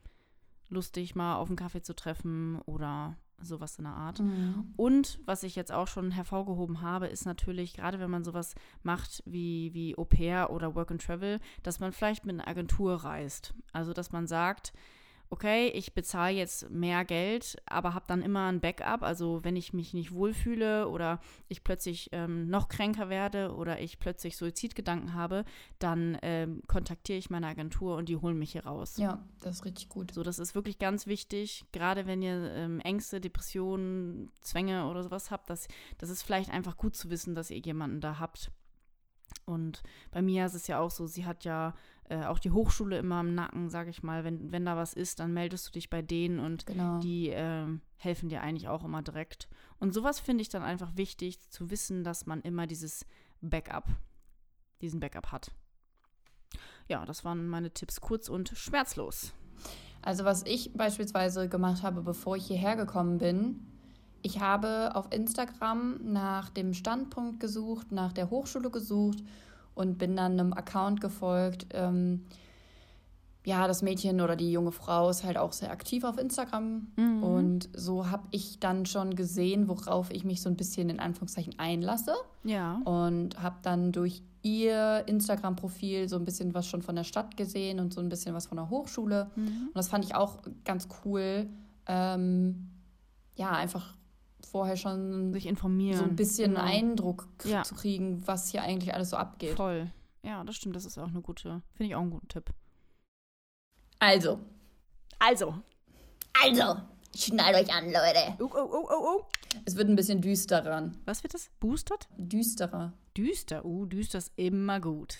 lustig mal auf einen Kaffee zu treffen oder sowas in der Art. Mhm. Und was ich jetzt auch schon hervorgehoben habe, ist natürlich, gerade wenn man sowas macht wie, wie Au pair oder Work and Travel, dass man vielleicht mit einer Agentur reist. Also, dass man sagt, okay, ich bezahle jetzt mehr Geld, aber habe dann immer ein Backup. Also wenn ich mich nicht wohlfühle oder ich plötzlich ähm, noch kränker werde oder ich plötzlich Suizidgedanken habe, dann ähm, kontaktiere ich meine Agentur und die holen mich hier raus. Ja, das ist richtig gut. So, das ist wirklich ganz wichtig, gerade wenn ihr ähm, Ängste, Depressionen, Zwänge oder sowas habt, das, das ist vielleicht einfach gut zu wissen, dass ihr jemanden da habt. Und bei mir ist es ja auch so, sie hat ja äh, auch die Hochschule immer im Nacken, sage ich mal. Wenn, wenn da was ist, dann meldest du dich bei denen und Genau. die ähm, helfen dir eigentlich auch immer direkt. Und sowas finde ich dann einfach wichtig, zu wissen, dass man immer dieses Backup, diesen Backup hat. Ja, das waren meine Tipps kurz und schmerzlos. Also was ich beispielsweise gemacht habe, bevor ich hierher gekommen bin, ich habe auf Instagram nach dem Standpunkt gesucht, nach der Hochschule gesucht und bin dann einem Account gefolgt. Ähm, ja, das Mädchen oder die junge Frau ist halt auch sehr aktiv auf Instagram. Mhm. Und so habe ich dann schon gesehen, worauf ich mich so ein bisschen in Anführungszeichen einlasse. Ja. Und habe dann durch ihr Instagram-Profil so ein bisschen was schon von der Stadt gesehen und so ein bisschen was von der Hochschule. Mhm. Und das fand ich auch ganz cool. Ähm, ja, einfach vorher schon Sich informieren. so ein bisschen Genau. Eindruck Ja. zu kriegen, was hier eigentlich alles so abgeht. Voll. Ja, das stimmt. Das ist auch eine gute, finde ich auch einen guten Tipp. Also, Also. also, schnallt euch an, Leute. Oh, oh, oh, oh, oh. Es wird ein bisschen düsterer. Was wird das? Boostert? Düsterer. Düster. Uh, düster ist immer gut.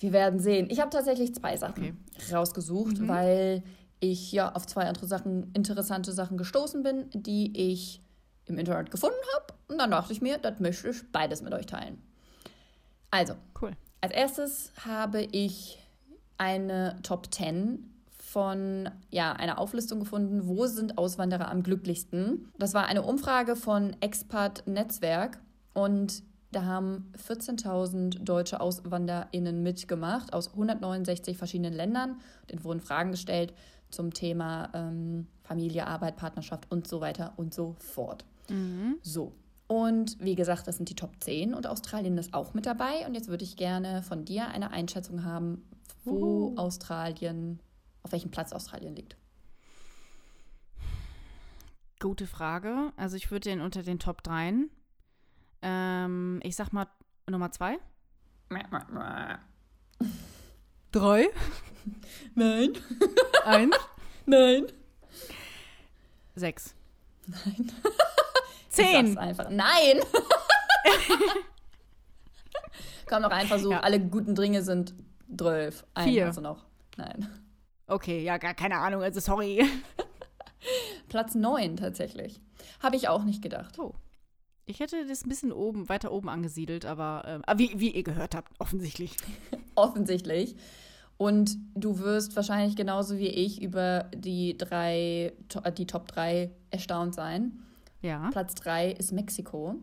Wir werden sehen. Ich habe tatsächlich zwei Sachen Okay. rausgesucht, Mhm. weil ich ja auf zwei andere Sachen, interessante Sachen gestoßen bin, die ich im Internet gefunden habe. Und dann dachte ich mir, das möchte ich beides mit euch teilen. Also, Cool. als erstes habe ich eine Top 10 von ja, einer Auflistung gefunden, wo sind Auswanderer am glücklichsten. Das war eine Umfrage von Expat Netzwerk und da haben 14.000 deutsche AuswanderInnen mitgemacht aus 169 verschiedenen Ländern. Denen wurden Fragen gestellt zum Thema ähm, Familie, Arbeit, Partnerschaft und so weiter und so fort. Mhm. So. Und wie gesagt, das sind die Top 10 und Australien ist auch mit dabei. Und jetzt würde ich gerne von dir eine Einschätzung haben, wo Uhu. Australien, auf welchem Platz Australien liegt. Gute Frage. Also ich würde den unter den Top 3. Ähm, ich sag mal Nummer 2. Drei. Nein, Eins. *laughs* nein. Sechs. Nein. *laughs* Zehn. Einfach. Nein! *laughs* Komm noch ein Versuch. Ja. Alle guten Dinge sind 12. Einen Vier. hast du noch. Nein. Okay, ja, gar keine Ahnung. Also sorry. Platz 9 tatsächlich. Habe ich auch nicht gedacht. Oh. Ich hätte das ein bisschen oben, weiter oben angesiedelt, aber ähm, ah, wie, wie ihr gehört habt, offensichtlich. Offensichtlich. Und du wirst wahrscheinlich genauso wie ich über die drei, äh, die Top 3 erstaunt sein. Ja. Platz 3 ist Mexiko.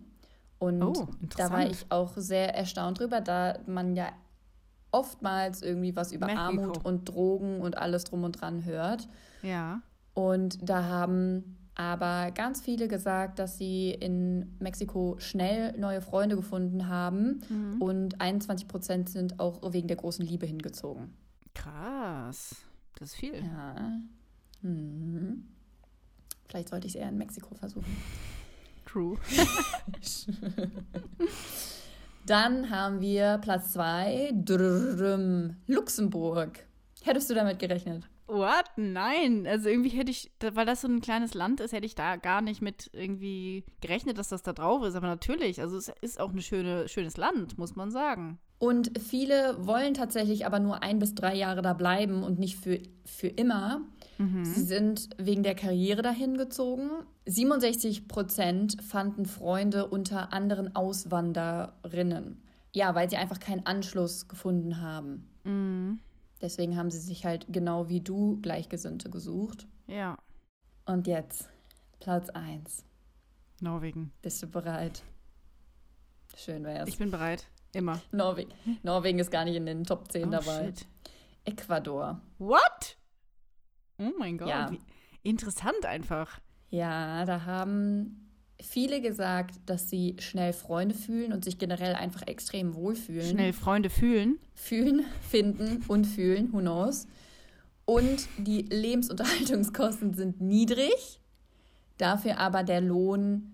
Und Oh, da war ich auch sehr erstaunt drüber, da man ja oftmals irgendwie was über Mexiko. Armut und Drogen und alles drum und dran hört. Ja. Und da haben aber ganz viele gesagt, dass sie in Mexiko schnell neue Freunde gefunden haben. Mhm. Und 21 Prozent sind auch wegen der großen Liebe hingezogen. Krass. Das ist viel. Ja. Mhm. Vielleicht sollte ich es eher in Mexiko versuchen. True. *laughs* Dann haben wir Platz 2, Luxemburg. Hättest du damit gerechnet? What? Nein. Also irgendwie hätte ich, weil das so ein kleines Land ist, hätte ich da gar nicht mit irgendwie gerechnet, dass das da drauf ist. Aber natürlich, also es ist auch ein schöne, schönes Land, muss man sagen. Und viele wollen tatsächlich aber nur ein bis drei Jahre da bleiben und nicht für, für immer. Mhm. Sie sind wegen der Karriere dahin gezogen. 67 Prozent fanden Freunde unter anderen Auswanderinnen. Ja, weil sie einfach keinen Anschluss gefunden haben. Mhm. Deswegen haben sie sich halt genau wie du Gleichgesinnte gesucht. Ja. Und jetzt Platz 1. Norwegen. Bist du bereit? Schön wär's. Ich bin bereit. Immer. Norwegen. Norwegen ist gar nicht in den Top 10 oh, dabei. Shit. Ecuador. What? Oh mein Gott. Ja. Interessant einfach. Ja, da haben viele gesagt, dass sie schnell Freunde fühlen und sich generell einfach extrem wohlfühlen. Schnell Freunde fühlen? Fühlen, finden und fühlen, who knows. Und die Lebensunterhaltungskosten sind niedrig, dafür aber der Lohn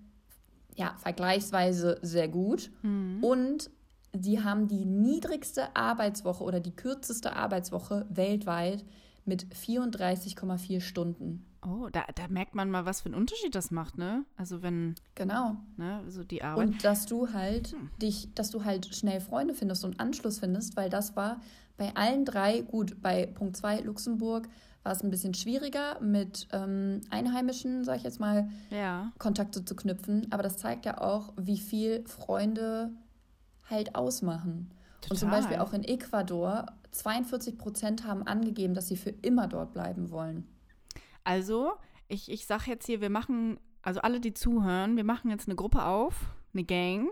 ja vergleichsweise sehr gut. Mhm. Und sie haben die niedrigste Arbeitswoche oder die kürzeste Arbeitswoche weltweit mit 34,4 Stunden. Oh, da, da merkt man mal, was für einen Unterschied das macht, ne? Also wenn. Genau. Ne, so die Arbeit. Und dass du halt hm. dich, dass du halt schnell Freunde findest und Anschluss findest, weil das war bei allen drei, gut, bei Punkt 2 Luxemburg war es ein bisschen schwieriger, mit ähm, Einheimischen, sag ich jetzt mal, ja. Kontakte zu knüpfen. Aber das zeigt ja auch, wie viel Freunde halt ausmachen. Total. Und zum Beispiel auch in Ecuador, 42 Prozent haben angegeben, dass sie für immer dort bleiben wollen. Also, ich, ich sage jetzt hier, wir machen, also alle, die zuhören, wir machen jetzt eine Gruppe auf, eine Gang.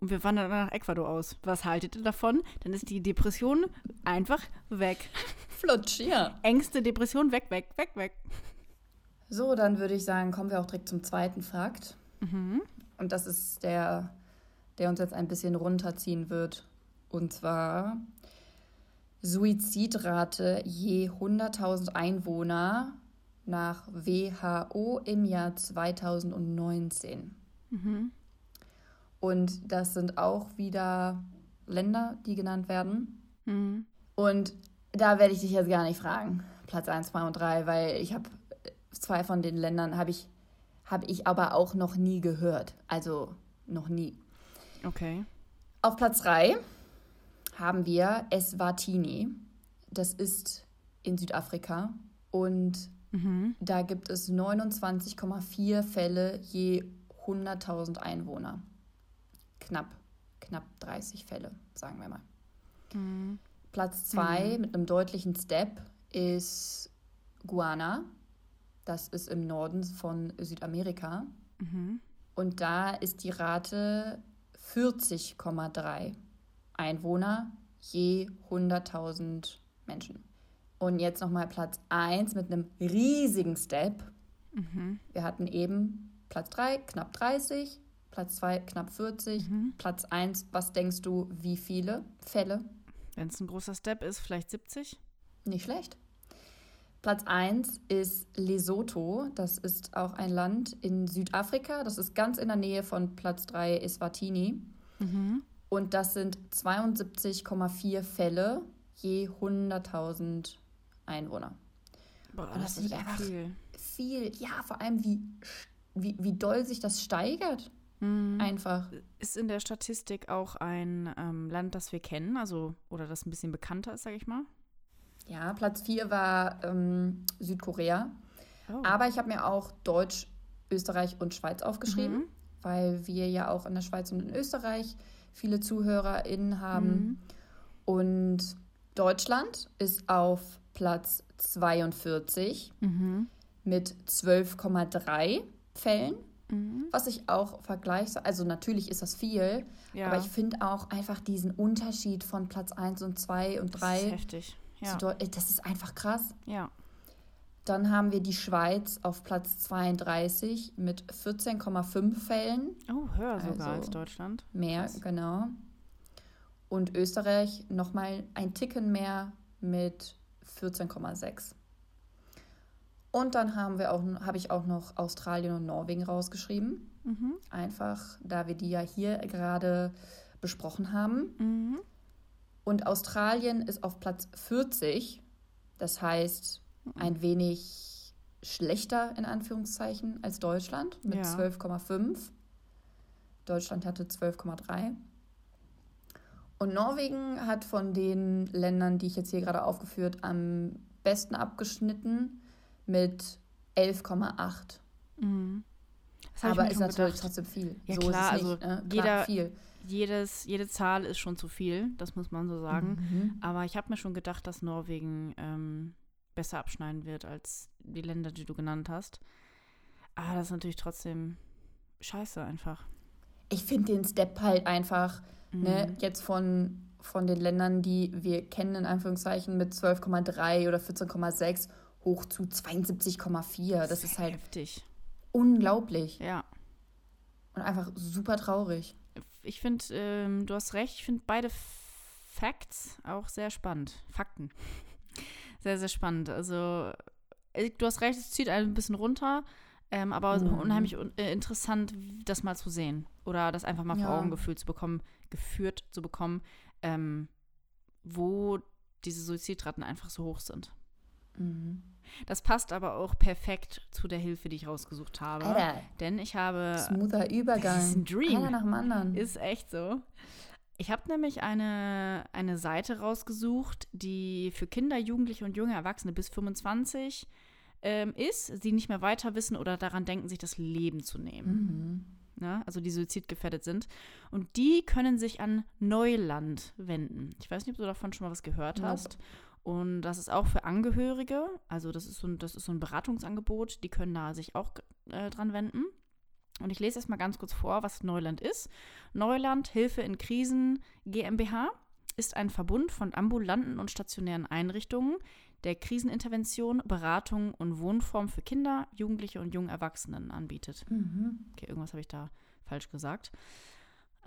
Und wir wandern nach Ecuador aus. Was haltet ihr davon? Dann ist die Depression einfach weg. Flutsch, ja. Ängste, Depression, weg, weg, weg, weg. So, dann würde ich sagen, kommen wir auch direkt zum zweiten Fakt. Mhm. Und das ist der, der uns jetzt ein bisschen runterziehen wird. Und zwar Suizidrate je 100.000 Einwohner nach WHO im Jahr 2019. Mhm. Und das sind auch wieder Länder, die genannt werden. Mhm. Und da werde ich dich jetzt gar nicht fragen, Platz 1, 2 und 3, weil ich habe zwei von den Ländern habe ich, hab ich aber auch noch nie gehört. Also noch nie. Okay. Auf Platz 3 haben wir Eswatini. Das ist in Südafrika. Und Mhm. Da gibt es 29,4 Fälle je 100.000 Einwohner. Knapp, knapp 30 Fälle, sagen wir mal. Mhm. Platz 2 mhm. mit einem deutlichen Step ist Guana. Das ist im Norden von Südamerika. Mhm. Und da ist die Rate 40,3 Einwohner je 100.000 Menschen. Und jetzt nochmal Platz 1 mit einem riesigen Step. Mhm. Wir hatten eben Platz 3, knapp 30, Platz 2, knapp 40, mhm. Platz 1, was denkst du, wie viele Fälle? Wenn es ein großer Step ist, vielleicht 70? Nicht schlecht. Platz 1 ist Lesotho. Das ist auch ein Land in Südafrika. Das ist ganz in der Nähe von Platz 3 Eswatini. Mhm. Und das sind 72,4 Fälle je 100.000 Einwohner. Boah, das, das ist einfach viel. viel. Ja, vor allem wie, wie, wie doll sich das steigert. Mhm. Einfach. Ist in der Statistik auch ein ähm, Land, das wir kennen, also oder das ein bisschen bekannter ist, sage ich mal? Ja, Platz 4 war ähm, Südkorea. Oh. Aber ich habe mir auch Deutsch, Österreich und Schweiz aufgeschrieben, mhm. weil wir ja auch in der Schweiz und in Österreich viele ZuhörerInnen haben. Mhm. Und Deutschland ist auf Platz 42 mhm. mit 12,3 Fällen. Mhm. Was ich auch vergleiche, also natürlich ist das viel, ja. aber ich finde auch einfach diesen Unterschied von Platz 1 und 2 und 3. Das ist heftig. Ja. Das ist einfach krass. Ja. Dann haben wir die Schweiz auf Platz 32 mit 14,5 Fällen. Oh, höher sogar also als Deutschland. Mehr, krass. genau. Und Österreich nochmal ein Ticken mehr mit 14,6. Und dann haben wir auch, habe ich auch noch Australien und Norwegen rausgeschrieben. Mhm. Einfach, da wir die ja hier gerade besprochen haben. Mhm. Und Australien ist auf Platz 40. Das heißt, ein wenig schlechter in Anführungszeichen als Deutschland mit Ja. 12,5. Deutschland hatte 12,3. Und Norwegen hat von den Ländern, die ich jetzt hier gerade aufgeführt, am besten abgeschnitten mit 11,8. Mhm. Aber ist natürlich gedacht. trotzdem viel. Ja, so klar, ist es also nicht, ne? jeder- klar, viel. Jedes, jede Zahl ist schon zu viel, das muss man so sagen. Mhm. Aber ich habe mir schon gedacht, dass Norwegen ähm, besser abschneiden wird als die Länder, die du genannt hast. Aber das ist natürlich trotzdem scheiße einfach. Ich finde den Step halt einfach, ne, Mhm. jetzt von, von den Ländern, die wir kennen, in Anführungszeichen, mit 12,3 oder 14,6 hoch zu 72,4. Das ist halt heftig. unglaublich Ja. und einfach super traurig. Ich finde, ähm, du hast recht, ich finde beide Facts auch sehr spannend. Fakten. *laughs* Sehr, sehr spannend. Also, äh, du hast recht, es zieht einen ein bisschen runter, ähm, aber Mhm. unheimlich un äh, interessant, das mal zu sehen. Oder das einfach mal vor Ja. Augen gefühlt zu bekommen, geführt zu bekommen, ähm, wo diese Suizidraten einfach so hoch sind. Mhm. Das passt aber auch perfekt zu der Hilfe, die ich rausgesucht habe. Alter, Denn ich habe smoother Übergang. das ist ein Dream. Einer nach dem anderen. Ist echt so. Ich habe nämlich eine, eine Seite rausgesucht, die für Kinder, Jugendliche und junge Erwachsene bis 25 ähm, ist, die nicht mehr weiter wissen oder daran denken, sich das Leben zu nehmen. mhm. Ne? Also die suizidgefährdet sind. Und die können sich an Neuland wenden. Ich weiß nicht, ob du davon schon mal was gehört Nope. hast. Und das ist auch für Angehörige. Also das ist so ein, das ist so ein Beratungsangebot. Die können da sich auch äh, dran wenden. Und ich lese erst mal ganz kurz vor, was Neuland ist. Neuland Hilfe in Krisen GmbH ist ein Verbund von ambulanten und stationären Einrichtungen, der Krisenintervention, Beratung und Wohnform für Kinder, Jugendliche und junge Erwachsenen anbietet. Mhm. Okay, irgendwas habe ich da falsch gesagt.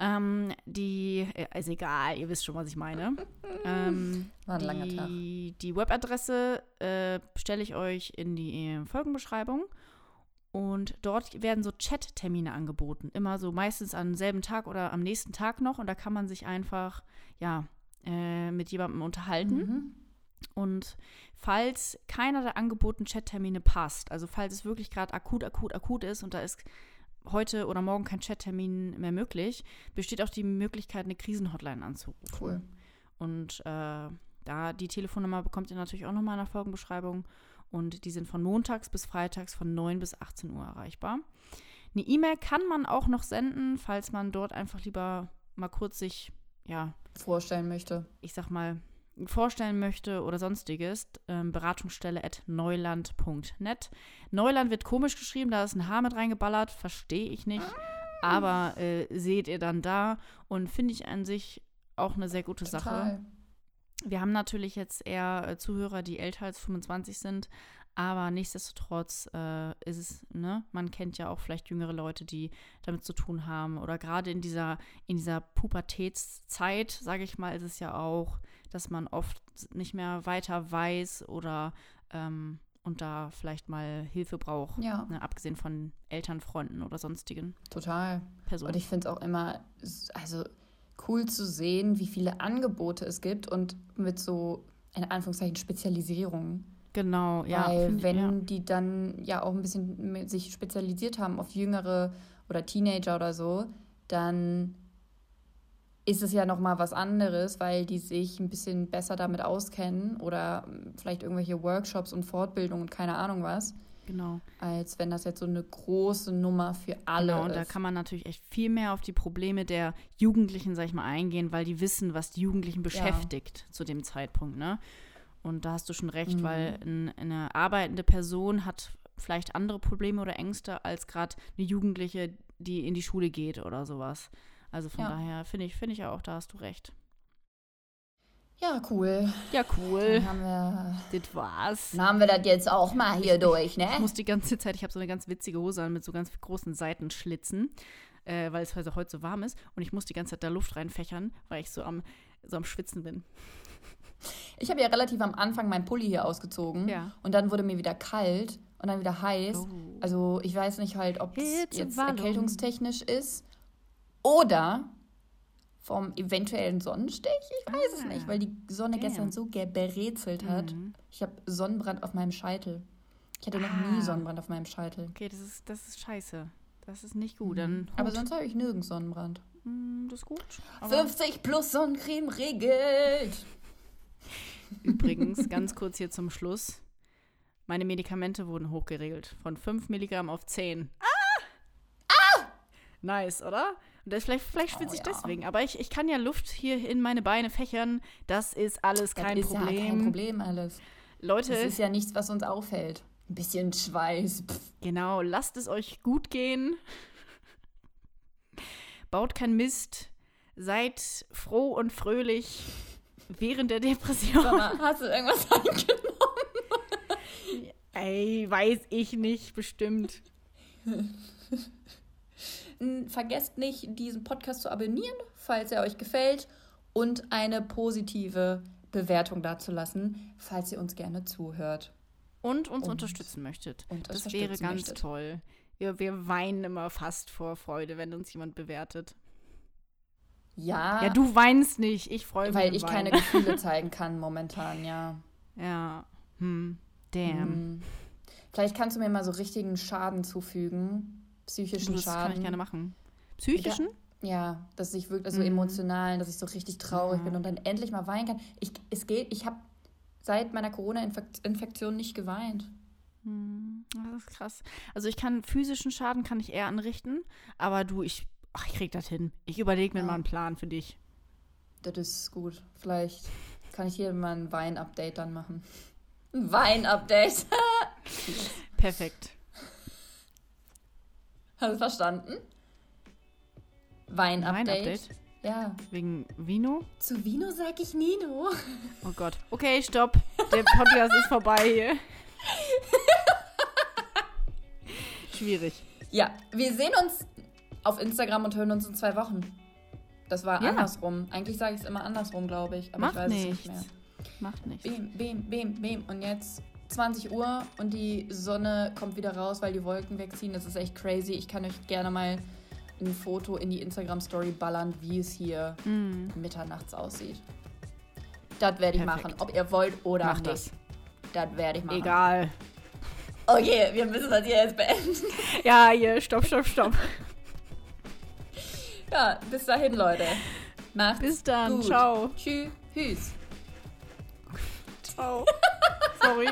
Ähm, die, äh, ist egal, ihr wisst schon, was ich meine. *laughs* ähm, War ein langer Tag. die, die Webadresse äh, stelle ich euch in die äh, Folgenbeschreibung. Und dort werden so Chat-Termine angeboten. Immer so meistens am selben Tag oder am nächsten Tag noch. Und da kann man sich einfach, ja, äh, mit jemandem unterhalten. Mhm. Und falls keiner der angebotenen Chattermine passt, also falls es wirklich gerade akut, akut, akut ist und da ist heute oder morgen kein Chattermin mehr möglich, besteht auch die Möglichkeit, eine Krisenhotline anzurufen. Cool. Und äh, da die Telefonnummer bekommt ihr natürlich auch nochmal in der Folgenbeschreibung. Und die sind von montags bis freitags von 9 bis 18 Uhr erreichbar. Eine E-Mail kann man auch noch senden, falls man dort einfach lieber mal kurz sich, ja, Vorstellen möchte. ich sag mal, vorstellen möchte oder sonstiges, ähm, Beratungsstelle at neuland.net. Neuland wird komisch geschrieben, da ist ein H mit reingeballert, verstehe ich nicht. Aber äh, seht ihr dann da und finde ich an sich auch eine sehr gute Sache. Total. Wir haben natürlich jetzt eher äh, Zuhörer, die älter als 25 sind, aber nichtsdestotrotz äh, ist es, ne, man kennt ja auch vielleicht jüngere Leute, die damit zu tun haben. Oder gerade in dieser, in dieser Pubertätszeit, sage ich mal, ist es ja auch, dass man oft nicht mehr weiter weiß oder ähm, und da vielleicht mal Hilfe braucht. Ja, Ne, abgesehen von Eltern, Freunden oder sonstigen total. Personen. Und ich finde es auch immer, also cool zu sehen, wie viele Angebote es gibt und mit so, in Anführungszeichen, Spezialisierung. genau, ja. Weil find ich, wenn ja. die dann ja auch ein bisschen sich spezialisiert haben auf Jüngere oder Teenager oder so, dann ist es ja noch mal was anderes, weil die sich ein bisschen besser damit auskennen oder ähm, vielleicht irgendwelche Workshops und Fortbildungen und keine Ahnung was, Genau. als wenn das jetzt so eine große Nummer für alle Genau, und da ist. kann man natürlich echt viel mehr auf die Probleme der Jugendlichen, sag ich mal, eingehen, weil die wissen, was die Jugendlichen beschäftigt zu dem Zeitpunkt, ne? Und da hast du schon recht, Mhm. weil ein, eine arbeitende Person hat vielleicht andere Probleme oder Ängste als gerade eine Jugendliche, die in die Schule geht oder sowas. Also von Ja. daher finde ich, finde ich auch, da hast du recht. ja, cool. Ja, Dann cool. haben wir, Das war's. dann haben wir das jetzt auch mal hier durch, ne? Ich muss die ganze Zeit, ich habe so eine ganz witzige Hose an mit so ganz großen Seitenschlitzen, äh, weil es also heute so warm ist. Und ich muss die ganze Zeit da Luft reinfächern, weil ich so am, so am Schwitzen bin. Ich habe ja relativ am Anfang meinen Pulli hier ausgezogen Ja. und dann wurde mir wieder kalt und dann wieder heiß. Oh. Also ich weiß nicht halt, ob es jetzt erkältungstechnisch ist oder vom eventuellen Sonnenstich? Ich weiß es Ah, nicht, weil die Sonne damn. gestern so gebrezelt hat. Mhm. Ich habe Sonnenbrand auf meinem Scheitel. Ich hatte noch Ah. nie Sonnenbrand auf meinem Scheitel. Okay, das ist, das ist scheiße. Das ist nicht gut. Dann Mhm. Aber Hut. sonst habe ich nirgends Sonnenbrand. Mm, das ist gut. Aber 50 plus Sonnencreme regelt. *laughs* übrigens, ganz kurz hier zum Schluss. Meine Medikamente wurden hochgeregelt. Von 5 Milligramm auf 10. Ah! Nice, oder? Und das, vielleicht, vielleicht schwitze Oh, ich ja. deswegen. Aber ich, ich kann ja Luft hier in meine Beine fächern. Das ist alles kein das ist Problem. ja kein Problem alles. Leute, Das ist ja nichts, was uns auffällt. Ein bisschen Schweiß. Pff. Genau, lasst es euch gut gehen. Baut kein Mist. Seid froh und fröhlich während der Depression. Mal, hast du irgendwas *laughs* eingenommen? Ey, weiß ich nicht, bestimmt. Vergesst nicht, diesen Podcast zu abonnieren, falls er euch gefällt. Und eine positive Bewertung dazulassen, falls ihr uns gerne zuhört. Und uns Und unterstützen möchtet. uns das wäre unterstützen ganz möchtet. toll. Wir, wir weinen immer fast vor Freude, wenn uns jemand bewertet. Ja, Ja, du weinst nicht. Ich freue mich. weil und ich weine. keine Gefühle zeigen kann momentan, ja. *laughs* Ja. Hm. Damn. Hm. Vielleicht kannst du mir mal so richtigen Schaden zufügen. Psychischen das Schaden. kann ich gerne machen. Psychischen? Ja, dass ich wirklich so Mhm. emotional, dass ich so richtig traurig Ja. bin und dann endlich mal weinen kann. Ich, es geht, ich habe seit meiner Corona-Infektion nicht geweint. Hm, Das ist krass. Also ich kann physischen Schaden kann ich eher anrichten, aber du, ich, ach, ich krieg das hin. Ich überlege mir Ja. mal einen Plan für dich. Das ist gut. Vielleicht kann ich hier mal ein Wein-Update dann machen. Ein Wein-Update. *laughs* Perfekt. Hast du verstanden? Wein-Update. Wein-Update? Ja. Wegen Vino? Zu Vino sag ich Nino. Oh Gott. Okay, stopp. Der Podcast ist vorbei hier. *laughs* Schwierig. Ja, wir sehen uns auf Instagram und hören uns in zwei Wochen. Das war Ja. andersrum. Eigentlich sage ich es immer andersrum, glaube ich. Aber Macht ich weiß es nichts. nicht mehr. Macht nichts. Bim, bim, bim, bim. Und jetzt 20 Uhr und die Sonne kommt wieder raus, weil die Wolken wegziehen. Das ist echt crazy. Ich kann euch gerne mal ein Foto in die Instagram-Story ballern, wie es hier Mm, mitternachts aussieht. Das werde ich Perfekt. machen, ob ihr wollt oder Mach nicht. das. Das werde ich machen. egal. Okay, wir müssen das hier jetzt beenden. *laughs* Ja, hier, stopp, stopp, stopp. *laughs* Ja, bis dahin, Leute. Macht's Bis dann. gut. Ciao. Tschüss. Ciao. Sorry.